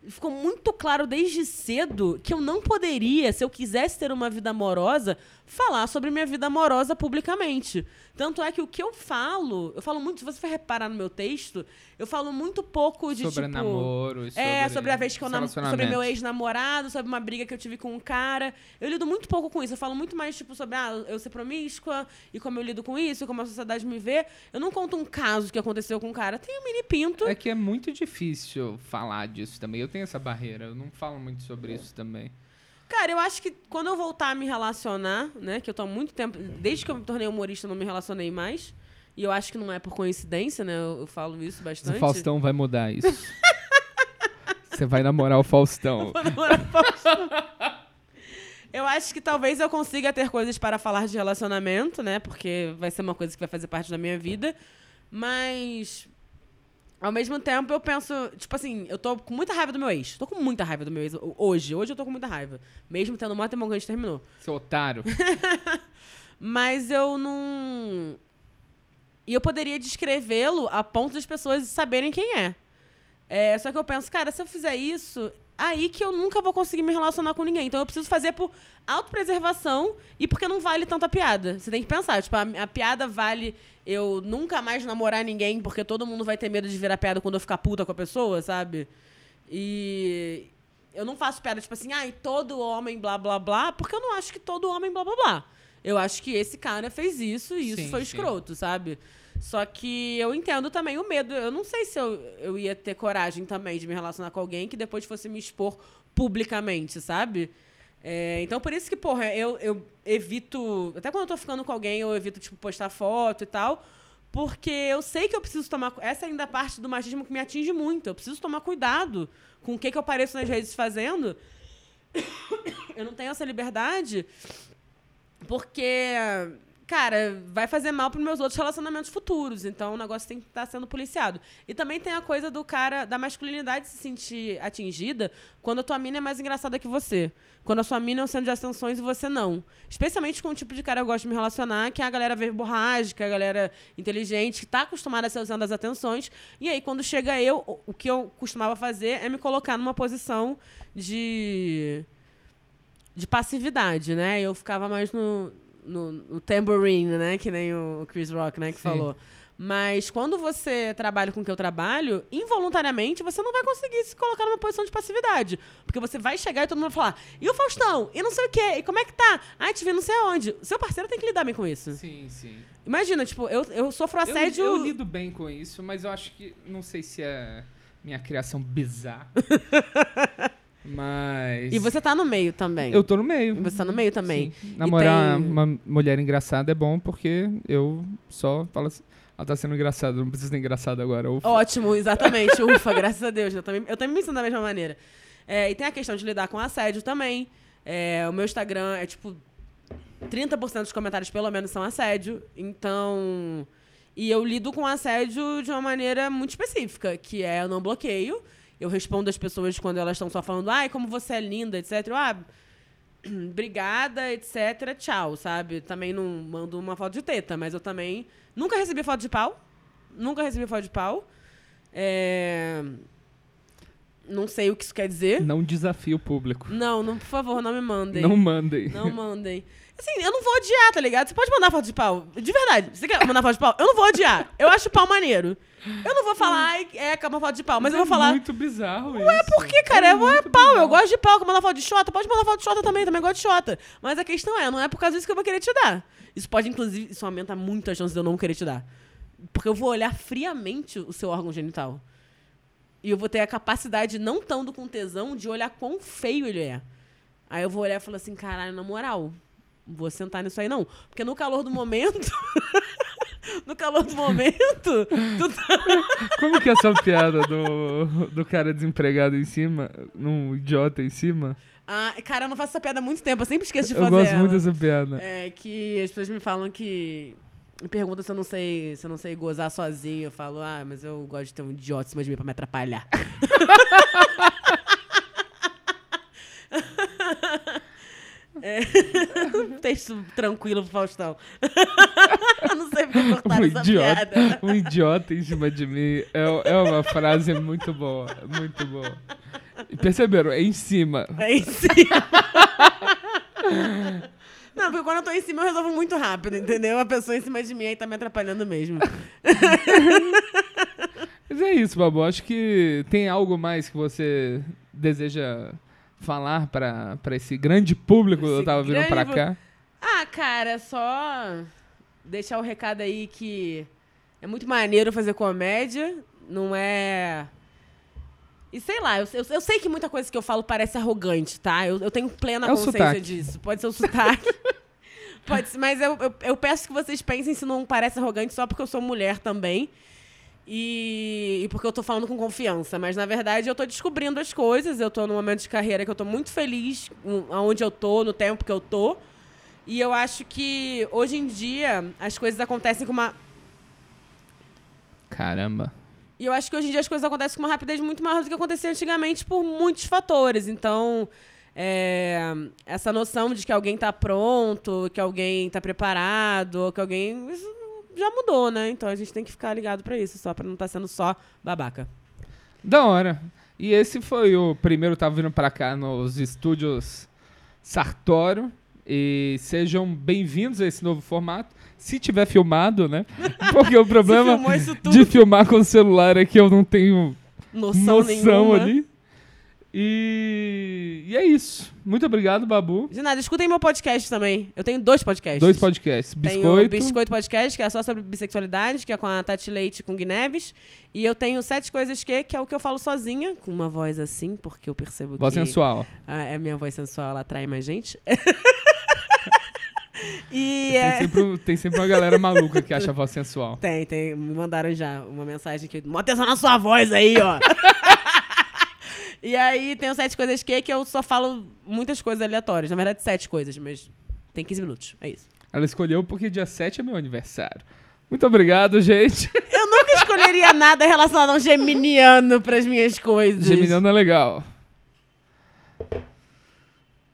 ficou muito claro desde cedo que eu não poderia, se eu quisesse ter uma vida amorosa, falar sobre minha vida amorosa publicamente. Tanto é que o que eu falo, eu falo muito, se você for reparar no meu texto, eu falo muito pouco de sobre tipo. namoro. É, sobre a vez que eu nam sobre meu ex-namorado, sobre uma briga que eu tive com um cara. Eu lido muito pouco com isso. Eu falo muito mais, tipo, sobre ah, eu ser promíscua e como eu lido com isso, e como a sociedade me vê. Eu não conto um caso que aconteceu com um cara. Tem um mini pinto. É que é muito difícil falar disso também. Eu tenho essa barreira, eu não falo muito sobre isso também. Cara, eu acho que quando eu voltar a me relacionar, né? Que eu tô há muito tempo. Desde que eu me tornei humorista, eu não me relacionei mais. E eu acho que não é por coincidência, né? Eu, eu falo isso bastante. o Faustão vai mudar isso. Você vai namorar o Faustão. Eu acho que talvez eu consiga ter coisas para falar de relacionamento, né? Porque vai ser uma coisa que vai fazer parte da minha vida. Mas. Ao mesmo tempo, eu penso, tipo assim, eu tô com muita raiva do meu ex. Tô com muita raiva do meu ex hoje. Hoje eu tô com muita raiva. Mesmo tendo mó tempo que a gente terminou. Seu otário. Mas eu não. E eu poderia descrevê-lo a ponto das pessoas saberem quem é. é. Só que eu penso, cara, se eu fizer isso, aí que eu nunca vou conseguir me relacionar com ninguém. Então eu preciso fazer por autopreservação e porque não vale tanta piada. Você tem que pensar, tipo, a, a piada vale eu nunca mais namorar ninguém porque todo mundo vai ter medo de virar piada quando eu ficar puta com a pessoa, sabe? E eu não faço piada tipo assim, ai, todo homem blá blá blá, porque eu não acho que todo homem blá blá blá. Eu acho que esse cara fez isso e isso Sim, foi sim. escroto, sabe? Só que eu entendo também o medo. Eu não sei se eu, eu ia ter coragem também de me relacionar com alguém que depois fosse me expor publicamente, sabe? É, então, por isso que, porra, eu, eu evito. Até quando eu tô ficando com alguém, eu evito, tipo, postar foto e tal. Porque eu sei que eu preciso tomar. Essa ainda é a parte do machismo que me atinge muito. Eu preciso tomar cuidado com o que, que eu pareço nas redes fazendo. Eu não tenho essa liberdade porque, cara, vai fazer mal para meus outros relacionamentos futuros. Então o negócio tem que estar sendo policiado. E também tem a coisa do cara, da masculinidade se sentir atingida quando a tua mina é mais engraçada que você. Quando a sua mina é um centro de atenções e você não. Especialmente com o tipo de cara que eu gosto de me relacionar, que é a galera verborrágica, a galera inteligente, que tá acostumada a ser usando as atenções. E aí, quando chega eu, o que eu costumava fazer é me colocar numa posição de de passividade, né? Eu ficava mais no, no, no tambourine, né? Que nem o Chris Rock, né? Que Sim. falou. Mas quando você trabalha com o que eu trabalho, involuntariamente você não vai conseguir se colocar numa posição de passividade. Porque você vai chegar e todo mundo vai falar, e o Faustão? E não sei o quê? E como é que tá? Ai, te vi não sei aonde. Seu parceiro tem que lidar bem com isso. Sim, sim. Imagina, tipo, eu, eu sofro Eu, assédio. eu lido bem com isso, mas eu acho que. Não sei se é minha criação bizarra. mas. E você tá no meio também. Eu tô no meio. E você tá no meio também. Sim. Namorar tem- uma mulher engraçada é bom porque eu só falo assim. Ela tá sendo engraçada, não precisa ser engraçada agora. Ufa. Ótimo, exatamente. Ufa, graças a Deus. Eu também, eu também me sinto da mesma maneira. É, e tem a questão de lidar com assédio também. É, o meu Instagram é tipo. 30% dos comentários, pelo menos, são assédio. Então. E eu lido com assédio de uma maneira muito específica, que é eu não bloqueio. Eu respondo as pessoas quando elas estão só falando, ai, como você é linda, etc. Eu, ah, obrigada, etc. Tchau, sabe? Também não mando uma foto de teta, mas eu também nunca recebi foto de pau. Nunca recebi foto de pau. É... Não sei o que isso quer dizer. Não desafie o público. Não, não, por favor, não me mandem. Não mandem. Não mandem. Assim, eu não vou odiar, tá ligado? Você pode mandar foto de pau. De verdade. Você quer mandar foto de pau? Eu não vou odiar. Eu acho pau maneiro. Eu não vou falar, ai, é, uma foto de pau. Mas eu vou falar. É muito bizarro isso. Ué, Por que, cara? É, é pau. bizarro. Eu gosto de pau. Foto de xota? Pode mandar foto de xota também. Também gosto de xota. Mas a questão é, não é por causa disso que eu vou querer te dar. Isso pode, inclusive, isso aumenta muito a chance de eu não querer te dar. Porque eu vou olhar friamente o seu órgão genital. E eu vou ter a capacidade, não tão com tesão, de olhar quão feio ele é. Aí eu vou olhar e falo assim, caralho, na moral, não vou sentar nisso aí não. Porque no calor do momento... no calor do momento, tá... Como que é essa piada do, do cara desempregado em cima, num idiota em cima? Ah, cara, eu não faço essa piada há muito tempo, eu sempre esqueço de Eu fazer gosto ela. muito dessa piada. É que as pessoas me falam que. Me perguntam se eu não sei, se eu não sei gozar sozinho. Eu falo, ah, mas eu gosto de ter um idiota em cima de mim pra me atrapalhar. É. Texto tranquilo pro Faustão. eu não sei porque cortaram Um essa idiota, piada. um idiota em cima de mim é, é uma frase muito boa, muito boa. Perceberam? É em cima. É em cima. Não, porque quando eu tô em cima eu resolvo muito rápido, entendeu? A pessoa em cima de mim aí tá me atrapalhando mesmo. Mas é isso, Babu. Acho que tem algo mais que você deseja falar pra pra esse grande público que eu Esse tava vindo pu- cá. Ah, cara, só deixar o recado aí que é muito maneiro fazer comédia, não é. E sei lá, eu, eu, eu sei que muita coisa que eu falo parece arrogante, tá? Eu, eu tenho plena É consciência sotaque. disso. Pode ser o sotaque. Pode ser, mas eu, eu, eu peço que vocês pensem se não parece arrogante só porque eu sou mulher também. E, e porque eu tô falando com confiança. Mas, na verdade, eu tô descobrindo as coisas. Eu tô num momento de carreira que eu tô muito feliz aonde eu tô, no tempo que eu tô. E eu acho que, hoje em dia, as coisas acontecem com uma... Caramba. E eu acho que hoje em dia as coisas acontecem com uma rapidez muito maior do que acontecia antigamente por muitos fatores. Então, é, essa noção de que alguém tá pronto, que alguém tá preparado, que alguém. Isso já mudou, né? Então a gente tem que ficar ligado pra isso, só pra não estar sendo só babaca. Da hora. E esse foi o primeiro tava vindo pra cá nos estúdios Sartório. E sejam bem-vindos a esse novo formato. Se tiver filmado, né? Porque o problema de filmar com o celular é que eu não tenho Noção, noção nenhuma. ali. E... e é isso. Muito obrigado, Babu. De nada, escutem meu podcast também. Eu tenho dois podcasts. Dois podcasts. Tenho Biscoito. o Biscoito Podcast, que é só sobre bissexualidade, que é com a Tati Leite e com o Gui Neves. E eu tenho Sete Coisas Que, que é o que eu falo sozinha, com uma voz assim, porque eu percebo Voz que... sensual. Ah, é a minha voz sensual, ela atrai mais gente. e Tem, é... sempre, tem sempre uma galera maluca que acha a voz sensual. Tem, tem. Me mandaram já uma mensagem que. Mó atenção na sua voz aí, ó. e aí tem o Sete Coisas Que, que eu só falo muitas coisas aleatórias. Na verdade, sete coisas, mas tem 15 minutos. É isso. Ela escolheu porque dia 7 é meu aniversário. Muito obrigado, gente. Eu nunca escolheria nada relacionado a um geminiano pras minhas coisas. Geminiano é legal.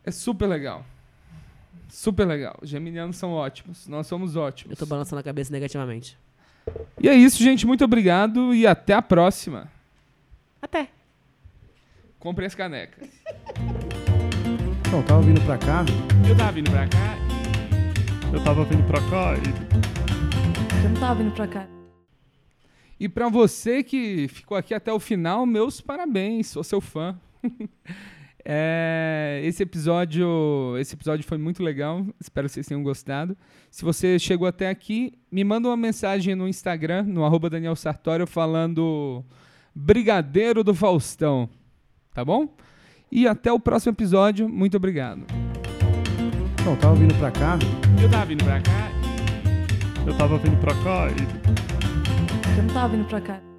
É super legal. Super legal. Geminianos são ótimos. Nós somos ótimos. Eu tô balançando a cabeça negativamente. E é isso, gente. Muito obrigado e até a próxima. Até. Comprem as canecas. Então, eu tava vindo pra cá, Eu tava vindo pra cá. Eu tava vindo pra cá e Eu não tava vindo pra cá. E pra você que ficou aqui até o final, meus parabéns. Sou seu fã. É, esse episódio, esse episódio foi muito legal. Espero que vocês tenham gostado. Se você chegou até aqui, me manda uma mensagem no Instagram, no arroba Daniel Sartório, falando Brigadeiro do Faustão. Tá bom? E até o próximo episódio. Muito obrigado. eu tava vindo pra cá, Eu tava vindo pra cá. eu tava vindo pra cá e Eu não tava vindo pra cá.